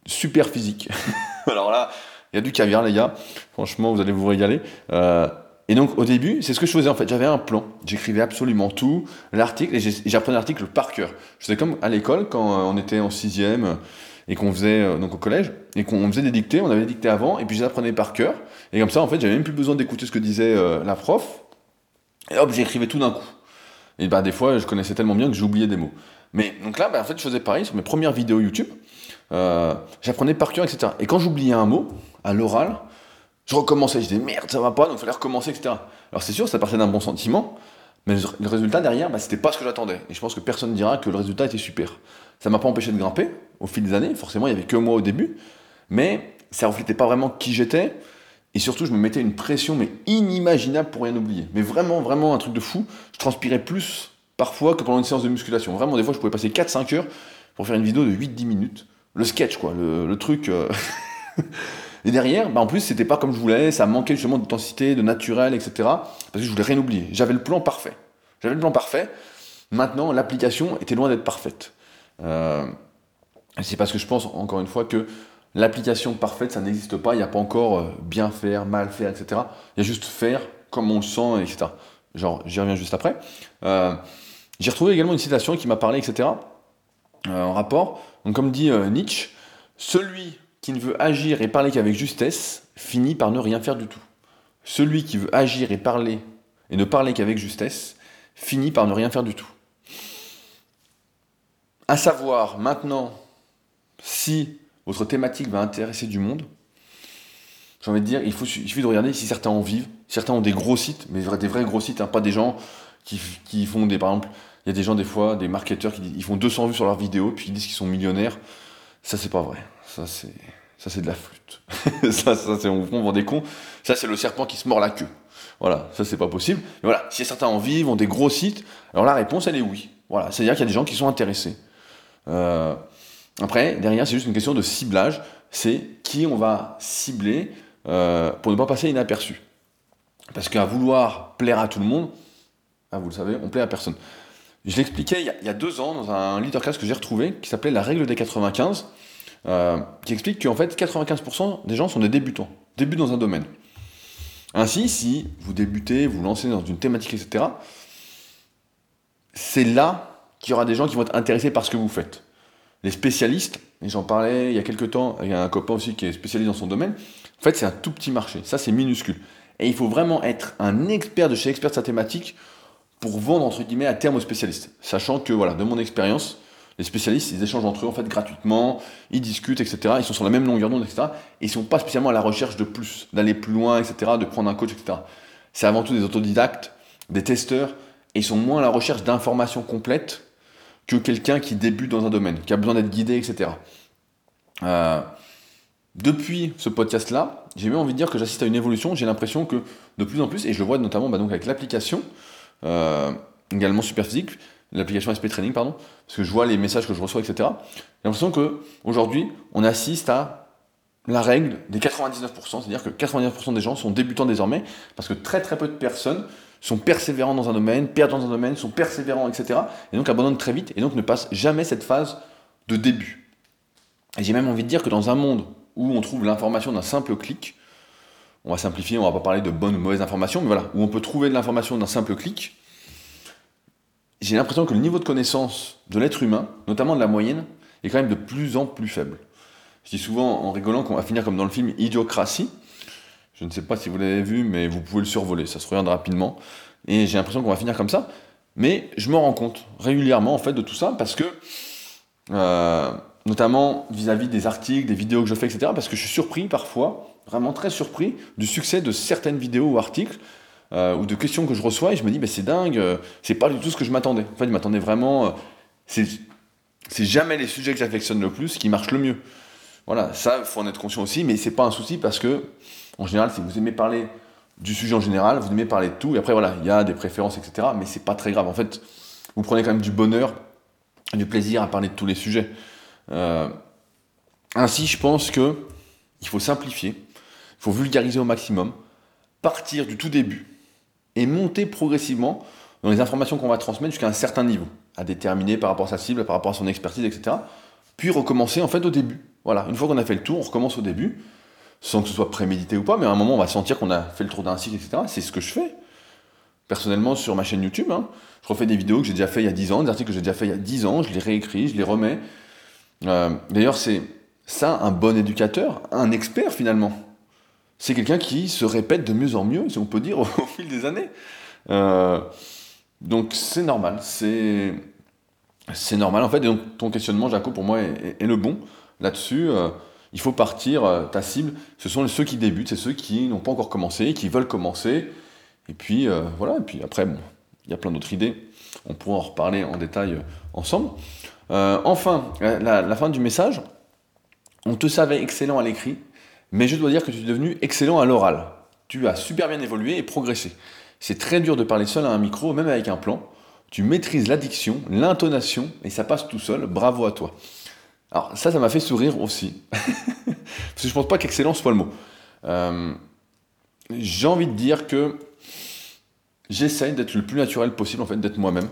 Super Physique. Alors là, il y a du caviar, les gars. Franchement, vous allez vous régaler. Euh, et donc, au début, c'est ce que je faisais en fait. J'avais un plan. J'écrivais absolument tout, l'article, et j'apprenais l'article par cœur. C'était comme à l'école, quand on était en sixième euh, et qu'on faisait, donc au collège, et qu'on faisait des dictées, on avait des dictées avant, et puis j'apprenais par cœur. Et comme ça, en fait, j'avais même plus besoin d'écouter ce que disait la prof. Et hop, j'écrivais tout d'un coup. Et bah, des fois, je connaissais tellement bien que j'oubliais des mots. Mais donc là, bah, en fait, je faisais pareil sur mes premières vidéos YouTube. j'apprenais par cœur, etc. Et quand j'oubliais un mot, à l'oral, je recommençais, je disais merde, ça va pas, donc il fallait recommencer, etc. Alors c'est sûr, ça partait d'un bon sentiment, mais le résultat derrière, bah, c'était pas ce que j'attendais. Et je pense que personne ne dira que le résultat était super. Ça m'a pas empêché de grimper au fil des années, forcément, il y avait que moi au début, mais ça reflétait pas vraiment qui j'étais. Et surtout, je me mettais une pression, mais inimaginable pour rien oublier. Mais vraiment, vraiment un truc de fou. Je transpirais plus parfois que pendant une séance de musculation. Vraiment, des fois, je pouvais passer 4-5 heures pour faire une vidéo de 8-10 minutes. Le sketch, quoi, le, truc. Euh, Et derrière, bah en plus, c'était pas comme je voulais, ça manquait justement d'intensité, de naturel, etc. Parce que je voulais rien oublier. J'avais le plan parfait. J'avais le plan parfait. Maintenant, l'application était loin d'être parfaite. Euh, c'est parce que je pense, encore une fois, que l'application parfaite, ça n'existe pas. Il n'y a pas encore euh, bien faire, mal faire, etc. Il y a juste faire comme on le sent, etc. Genre, j'y reviens juste après. Euh, j'ai retrouvé également une citation qui m'a parlé, etc. en rapport. Donc, comme dit Nietzsche, celui qui ne veut agir et parler qu'avec justesse finit par ne rien faire du tout. Celui qui veut agir et parler et ne parler qu'avec justesse finit par ne rien faire du tout. À savoir maintenant si votre thématique va intéresser du monde, j'ai envie de dire, il, faut, suffit de regarder si certains en vivent. Certains ont des gros sites, mais des vrais gros sites, hein, pas des gens qui, qui, font des. Par exemple, il y a des gens, des fois, des marketeurs qui ils font 200 vues sur leurs vidéos, puis ils disent qu'ils sont millionnaires. Ça, c'est pas vrai. Ça, c'est, de la flûte. ça, ça c'est, on vous des cons. Ça, c'est le serpent qui se mord la queue. Voilà, ça, c'est pas possible. Mais voilà, si certains en vivent, ont des gros sites, alors la réponse, elle est oui. Voilà, c'est-à-dire qu'il y a des gens qui sont intéressés. Euh, après, derrière, c'est juste une question de ciblage. C'est qui on va cibler euh, pour ne pas passer inaperçu. Parce qu'à vouloir plaire à tout le monde, ah, vous le savez, on plaît à personne. Je l'expliquais il, y a deux ans dans un leadercast que j'ai retrouvé qui s'appelait La règle des 95, euh, qui explique qu'en fait 95% des gens sont des débutants, débutent dans un domaine. Ainsi, si vous débutez, vous lancez dans une thématique, etc., c'est là qu'il y aura des gens qui vont être intéressés par ce que vous faites. Les spécialistes, et j'en parlais il y a quelques temps, il y a un copain aussi qui est spécialisé dans son domaine, en fait c'est un tout petit marché, ça c'est minuscule. Et il faut vraiment être un expert de chez expert de sa thématique pour vendre entre guillemets à terme aux spécialistes. Sachant que voilà, de mon expérience, les spécialistes, ils échangent entre eux en fait gratuitement, ils discutent, etc. Ils sont sur la même longueur d'onde, etc. Et ils sont pas spécialement à la recherche de plus, d'aller plus loin, etc., de prendre un coach, etc. C'est avant tout des autodidactes, des testeurs, et ils sont moins à la recherche d'informations complètes que quelqu'un qui débute dans un domaine, qui a besoin d'être guidé, etc. Euh, depuis ce podcast-là, j'ai même envie de dire que j'assiste à une évolution. J'ai l'impression que de plus en plus, et je le vois notamment bah, donc avec l'application, euh, également Superphysique, l'application SP Training, pardon, parce que je vois les messages que je reçois, etc. J'ai l'impression qu'aujourd'hui, on assiste à la règle des 99%, c'est-à-dire que 99% des gens sont débutants désormais, parce que très très peu de personnes sont persévérants dans un domaine, perdent dans un domaine, sont persévérants, etc. Et donc abandonnent très vite, et donc ne passent jamais cette phase de début. Et j'ai même envie de dire que dans un monde où on trouve l'information d'un simple clic, on va simplifier, on va pas parler de bonnes ou mauvaises informations, mais voilà, où on peut trouver de l'information d'un simple clic, j'ai l'impression que le niveau de connaissance de l'être humain, notamment de la moyenne, est quand même de plus en plus faible. Je dis souvent en rigolant qu'on va finir comme dans le film Idiocratie. Je ne sais pas si vous l'avez vu, mais vous pouvez le survoler, ça se regarde rapidement. Et j'ai l'impression qu'on va finir comme ça. Mais je me rends compte régulièrement en fait de tout ça parce que, euh, notamment vis-à-vis des articles, des vidéos que je fais, etc., parce que je suis surpris parfois, vraiment très surpris, du succès de certaines vidéos ou articles euh, ou de questions que je reçois et je me dis, bah, c'est dingue, euh, c'est pas du tout ce que je m'attendais. En fait, je m'attendais vraiment. Euh, c'est, jamais les sujets que j'affectionne le plus qui marchent le mieux. Voilà, ça, il faut en être conscient aussi, mais c'est pas un souci parce que, en général, si vous aimez parler du sujet en général, vous aimez parler de tout, et après, voilà, il y a des préférences, etc., mais c'est pas très grave. En fait, vous prenez quand même du bonheur, du plaisir à parler de tous les sujets. ainsi, je pense que il faut simplifier, il faut vulgariser au maximum, partir du tout début, et monter progressivement dans les informations qu'on va transmettre jusqu'à un certain niveau, à déterminer par rapport à sa cible, par rapport à son expertise, etc. Puis recommencer en fait au début. Voilà, une fois qu'on a fait le tour, on recommence au début, sans que ce soit prémédité ou pas, mais à un moment on va sentir qu'on a fait le tour d'un cycle, etc. C'est ce que je fais. Personnellement, sur ma chaîne YouTube, hein, je refais des vidéos que j'ai déjà fait il y a 10 ans, des articles que j'ai déjà fait il y a 10 ans, je les réécris, je les remets. Euh, d'ailleurs, c'est ça un bon éducateur, un expert finalement c'est quelqu'un qui se répète de mieux en mieux, si on peut dire, au, fil des années. Euh, donc c'est normal, c'est normal en fait. Ton questionnement, Jaco, pour moi est, le bon là-dessus. Euh, il faut partir, euh, ta cible, ce sont ceux qui débutent, c'est ceux qui n'ont pas encore commencé, qui veulent commencer. Et puis voilà, et puis après, bon, il y a plein d'autres idées. On pourra en reparler en détail ensemble. enfin, la fin du message. On te savait excellent à l'écrit, mais je dois dire que tu es devenu excellent à l'oral. Tu as super bien évolué et progressé. C'est très dur de parler seul à un micro, même avec un plan. Tu maîtrises l'addiction, l'intonation, et ça passe tout seul. Bravo à toi. Alors ça, ça m'a fait sourire aussi. Parce que je pense pas qu'excellent soit le mot. Euh, j'ai envie de dire que j'essaye d'être le plus naturel possible, en fait, d'être moi-même.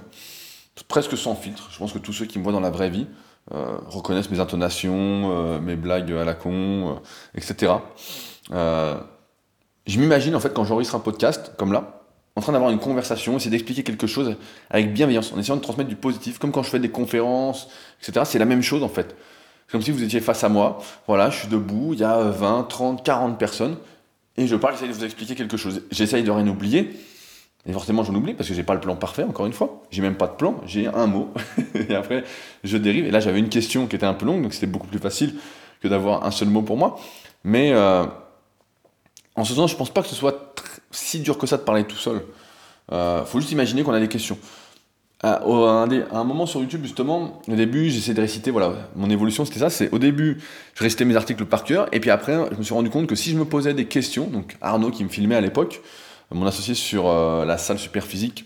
Presque sans filtre. Je pense que tous ceux qui me voient dans la vraie vie euh, reconnaissent mes intonations, euh, mes blagues à la con, etc. je m'imagine en fait quand j'enregistre un podcast comme là, en train d'avoir une conversation, essayer d'expliquer quelque chose avec bienveillance, en essayant de transmettre du positif, comme quand je fais des conférences, etc. C'est la même chose en fait. C'est comme si vous étiez face à moi, voilà, je suis debout, il y a 20, 30, 40 personnes, et je parle, j'essaie de vous expliquer quelque chose. J'essaye de rien oublier, et forcément, j'en oublie parce que j'ai pas le plan parfait, encore une fois. J'ai même pas de plan, j'ai un mot. et après, je dérive. Et là, j'avais une question qui était un peu longue, donc c'était beaucoup plus facile que d'avoir un seul mot pour moi. Mais euh, en ce sens, je pense pas que ce soit si dur que ça de parler tout seul. Euh, faut juste imaginer qu'on a des questions. À, un, moment sur YouTube, justement, au début, j'essayais de réciter, voilà, mon évolution, c'était ça. C'est au début, je récitais mes articles par cœur, et puis après, je me suis rendu compte que si je me posais des questions, donc Arnaud qui me filmait à l'époque, mon associé sur euh, la salle super physique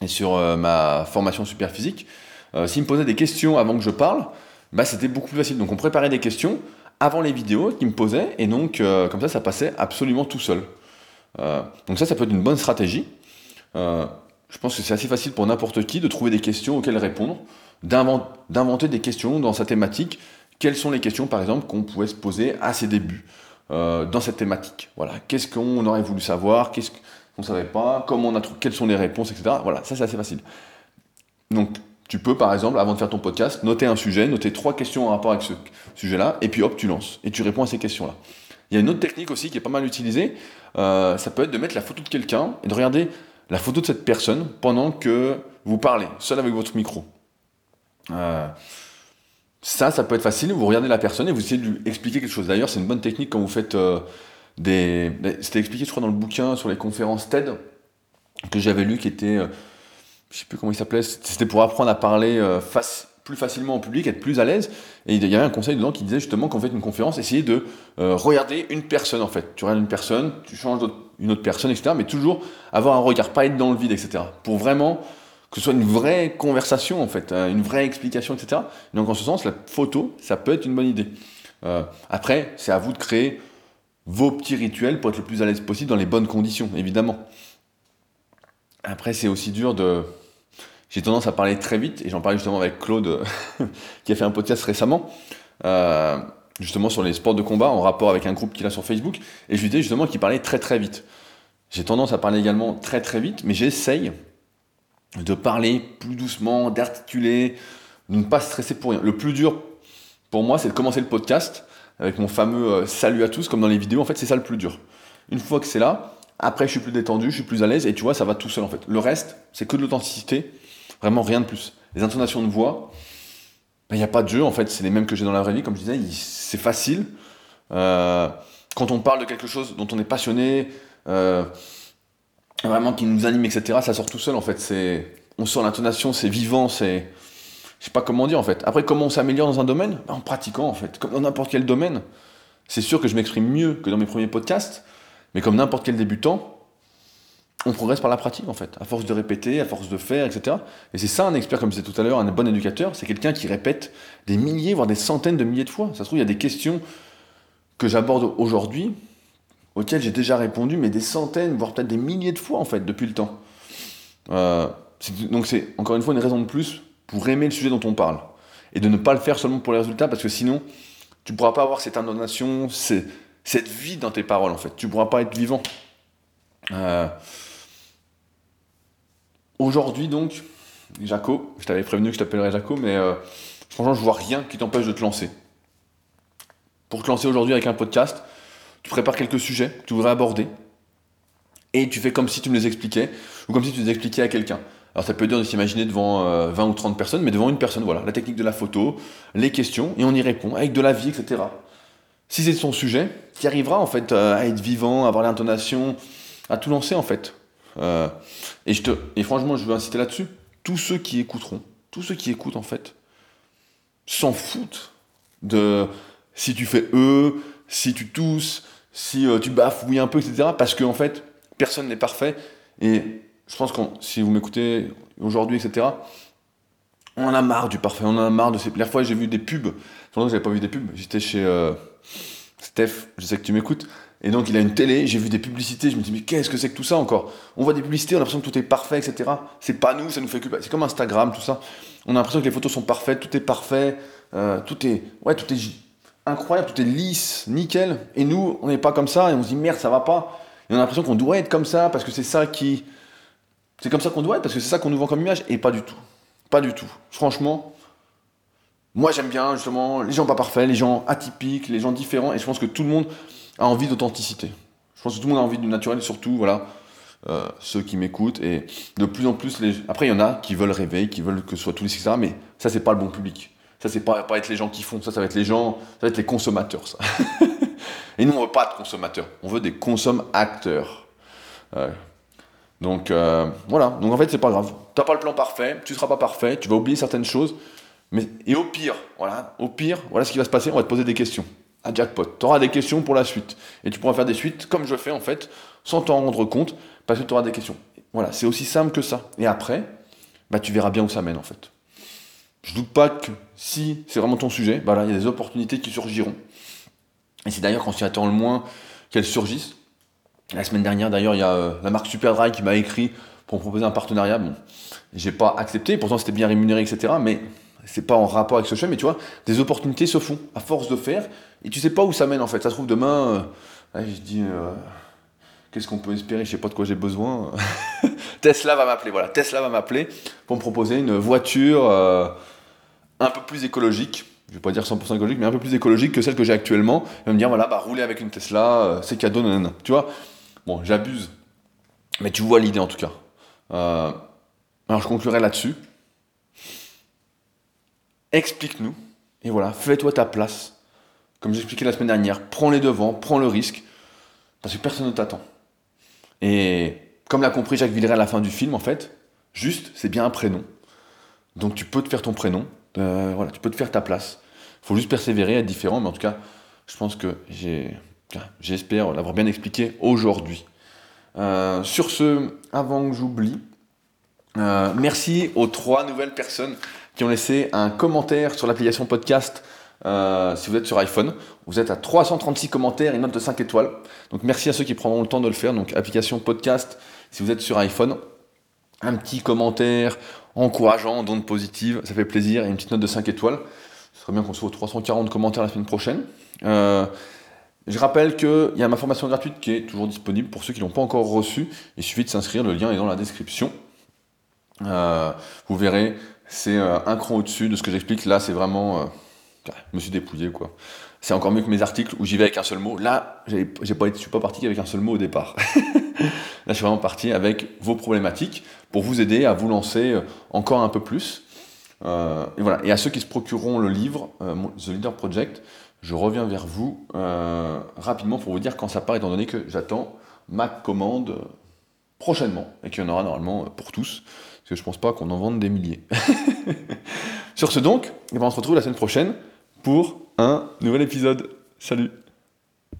et sur euh, ma formation super physique, euh, s'il me posait des questions avant que je parle, bah, c'était beaucoup plus facile. Donc on préparait des questions avant les vidéos qu'il me posait, et donc comme ça, ça passait absolument tout seul. Donc ça, ça peut être une bonne stratégie. je pense que c'est assez facile pour n'importe qui de trouver des questions auxquelles répondre, d'inventer des questions dans sa thématique. Quelles sont les questions, par exemple, qu'on pouvait se poser à ses débuts dans cette thématique? Voilà, qu'est-ce qu'on aurait voulu savoir? Qu'est-ce qu'on ne savait pas? Comment on a Quelles sont les réponses, etc. Voilà, ça c'est assez facile. Donc, tu peux, par exemple, avant de faire ton podcast, noter un sujet, noter trois questions en rapport avec ce sujet-là, et puis hop, tu lances, et tu réponds à ces questions-là. Il y a une autre technique aussi qui est pas mal utilisée, euh, ça peut être de mettre la photo de quelqu'un et de regarder la photo de cette personne pendant que vous parlez, seul avec votre micro. Euh, ça, ça peut être facile, vous regardez la personne et vous essayez de lui expliquer quelque chose. D'ailleurs, c'est une bonne technique quand vous faites euh, des... C'était expliqué, je crois, dans le bouquin sur les conférences TED que j'avais lu, qui était je sais plus comment il s'appelait, c'était pour apprendre à parler euh, plus facilement en public, être plus à l'aise. Et il y avait un conseil dedans qui disait justement qu'en fait une conférence, essayez de euh, regarder une personne en fait. Tu regardes une personne, tu changes une autre personne, etc. Mais toujours avoir un regard, pas être dans le vide, etc. Pour vraiment que ce soit une vraie conversation en fait, hein, une vraie explication, etc. Donc en ce sens, la photo, ça peut être une bonne idée. Euh, après, c'est à vous de créer vos petits rituels pour être le plus à l'aise possible dans les bonnes conditions, évidemment. Après, c'est aussi dur de, j'ai tendance à parler très vite, et j'en parlais justement avec Claude, qui a fait un podcast récemment, euh, justement sur les sports de combat, en rapport avec un groupe qu'il a sur Facebook, et je lui disais justement qu'il parlait très très vite. J'ai tendance à parler également très très vite, mais j'essaye de parler plus doucement, d'articuler, de ne pas stresser pour rien. Le plus dur pour moi, c'est de commencer le podcast avec mon fameux euh, salut à tous, comme dans les vidéos, en fait, c'est ça le plus dur. Une fois que c'est là, après, je suis plus détendu, je suis plus à l'aise, et tu vois, ça va tout seul en fait. Le reste, c'est que de l'authenticité, Vraiment rien de plus. Les intonations de voix, il ben, n'y a pas de jeu en fait, c'est les mêmes que j'ai dans la vraie vie, comme je disais, c'est facile. Euh, quand on parle de quelque chose dont on est passionné, euh, vraiment qui nous anime, etc., ça sort tout seul en fait. C'est, on sent l'intonation, c'est vivant, c'est, je sais pas comment dire en fait. Après, comment on s'améliore dans un domaine? Ben, En pratiquant en fait, comme dans n'importe quel domaine. C'est sûr que je m'exprime mieux que dans mes premiers podcasts, mais comme n'importe quel débutant, on progresse par la pratique en fait, à force de répéter, à force de faire, etc. Et c'est ça un expert, comme je disais tout à l'heure, un bon éducateur, c'est quelqu'un qui répète des milliers, voire des centaines de milliers de fois. Ça se trouve, il y a des questions que j'aborde aujourd'hui, auxquelles j'ai déjà répondu, mais des centaines, voire peut-être des milliers de fois en fait, depuis le temps. Euh, donc c'est encore une fois une raison de plus pour aimer le sujet dont on parle. Et de ne pas le faire seulement pour les résultats, parce que sinon, tu ne pourras pas avoir cette intonation, cette vie dans tes paroles en fait. Tu ne pourras pas être vivant. Euh, Aujourd'hui, donc, Jaco, je t'avais prévenu que je t'appellerais Jaco, mais euh, franchement, je vois rien qui t'empêche de te lancer. Pour te lancer aujourd'hui avec un podcast, tu prépares quelques sujets que tu voudrais aborder, et tu fais comme si tu me les expliquais, ou comme si tu les expliquais à quelqu'un. Alors ça peut être de s'imaginer devant 20 euh, ou 30 personnes, mais devant une personne, voilà, la technique de la photo, les questions, et on y répond, avec de la vie, etc. Si c'est son sujet, tu arriveras en fait euh, à être vivant, à avoir l'intonation, à tout lancer en fait. Euh, et, je te, et franchement, je veux inciter là-dessus. Tous ceux qui écouteront, tous ceux qui écoutent en fait, s'en foutent de si tu fais E, si tu tousses, si euh, tu bafouilles un peu, etc. Parce qu'en en fait, personne n'est parfait. Et je pense que si vous m'écoutez aujourd'hui, etc., on en a marre du parfait, on en a marre de ces. La fois, j'ai vu des pubs. Pendant que j'avais pas vu des pubs, j'étais chez euh, Steph, je sais que tu m'écoutes. Et donc il a une télé, j'ai vu des publicités, je me dis mais qu'est-ce que c'est que tout ça encore? On voit des publicités, on a l'impression que tout est parfait, etc. C'est pas nous, ça nous fait que... C'est comme Instagram, tout ça. On a l'impression que les photos sont parfaites, tout est parfait, euh, tout est... Ouais, tout est incroyable, tout est lisse, nickel. Et nous, on n'est pas comme ça, et on se dit merde, ça va pas. Et on a l'impression qu'on doit être comme ça, parce que c'est ça qui... C'est comme ça qu'on doit être, parce que c'est ça qu'on nous vend comme image, et pas du tout. Pas du tout. Franchement, moi j'aime bien justement les gens pas parfaits, les gens atypiques, les gens différents, et je pense que tout le monde a envie d'authenticité. Je pense que tout le monde a envie du naturel, surtout, voilà, euh, ceux qui m'écoutent. Et de plus en plus, après, il y en a qui veulent rêver, qui veulent que ce soit tous les etc. Mais ça, c'est pas le bon public. Ça, c'est pas, pas être les gens qui font. Ça, ça va être les gens, ça va être les consommateurs, et nous, on veut pas de consommateurs. On veut des consommateurs. Euh, donc, euh, voilà. Donc, en fait, c'est pas grave. T'as pas le plan parfait, tu seras pas parfait, tu vas oublier certaines choses. Mais, et au pire, voilà, au pire, voilà ce qui va se passer, on va te poser des questions un jackpot. Tu auras des questions pour la suite. Et tu pourras faire des suites comme je fais en fait, sans t'en rendre compte, parce que tu auras des questions. Voilà, c'est aussi simple que ça. Et après, bah, tu verras bien où ça mène en fait. Je doute pas que si c'est vraiment ton sujet, bah il y a des opportunités qui surgiront. Et c'est d'ailleurs quand tu attends le moins qu'elles surgissent. La semaine dernière, d'ailleurs, il y a la marque Superdry qui m'a écrit pour me proposer un partenariat. Bon, j'ai pas accepté, pourtant c'était bien rémunéré, etc. Mais c'est pas en rapport avec ce choix, mais tu vois, des opportunités se font à force de faire, et tu sais pas où ça mène en fait. Ça se trouve demain, euh, je dis, euh, qu'est-ce qu'on peut espérer, je sais pas de quoi j'ai besoin. Tesla va m'appeler, voilà, Tesla va m'appeler pour me proposer une voiture euh, un peu plus écologique. Je vais pas dire 100% écologique, mais un peu plus écologique que celle que j'ai actuellement. Il va me dire, voilà, bah rouler avec une Tesla, c'est cadeau, nanana. Tu vois, bon, j'abuse, mais tu vois l'idée en tout cas. alors je conclurai là-dessus explique-nous, et voilà, fais-toi ta place. Comme j'expliquais la semaine dernière, prends les devants, prends le risque, parce que personne ne t'attend. Et comme l'a compris Jacques Villeray à la fin du film, en fait, juste, c'est bien un prénom. Donc tu peux te faire ton prénom, euh, voilà, tu peux te faire ta place. Il faut juste persévérer, être différent, mais en tout cas, je pense que j'espère l'avoir bien expliqué aujourd'hui. Euh, sur ce, avant que j'oublie, euh, merci aux trois nouvelles personnes qui ont laissé un commentaire sur l'application podcast euh, si vous êtes sur iPhone. Vous êtes à 336 commentaires et une note de 5 étoiles. Donc merci à ceux qui prendront le temps de le faire. Donc application podcast si vous êtes sur iPhone. Un petit commentaire encourageant, d'onde positive, ça fait plaisir, et une petite note de 5 étoiles. Ce serait bien qu'on soit 340 commentaires la semaine prochaine. Euh, je rappelle qu'il y a ma formation gratuite qui est toujours disponible pour ceux qui ne l'ont pas encore reçue. Il suffit de s'inscrire, le lien est dans la description. Euh, vous verrez, c'est un cran au-dessus de ce que j'explique. Là, c'est vraiment. Euh, je me suis dépouillé, quoi. C'est encore mieux que mes articles où j'y vais avec un seul mot. Là, j'ai pas, suis pas parti avec un seul mot au départ. Là, je suis vraiment parti avec vos problématiques pour vous aider à vous lancer euh, encore un peu plus. et voilà. Et à ceux qui se procureront le livre, The Leader Project, je reviens vers vous rapidement pour vous dire quand ça part, étant donné que j'attends ma commande prochainement et qu'il y en aura normalement pour tous que je pense pas qu'on en vende des milliers. Sur ce donc, eh ben, on se retrouve la semaine prochaine pour un nouvel épisode. Salut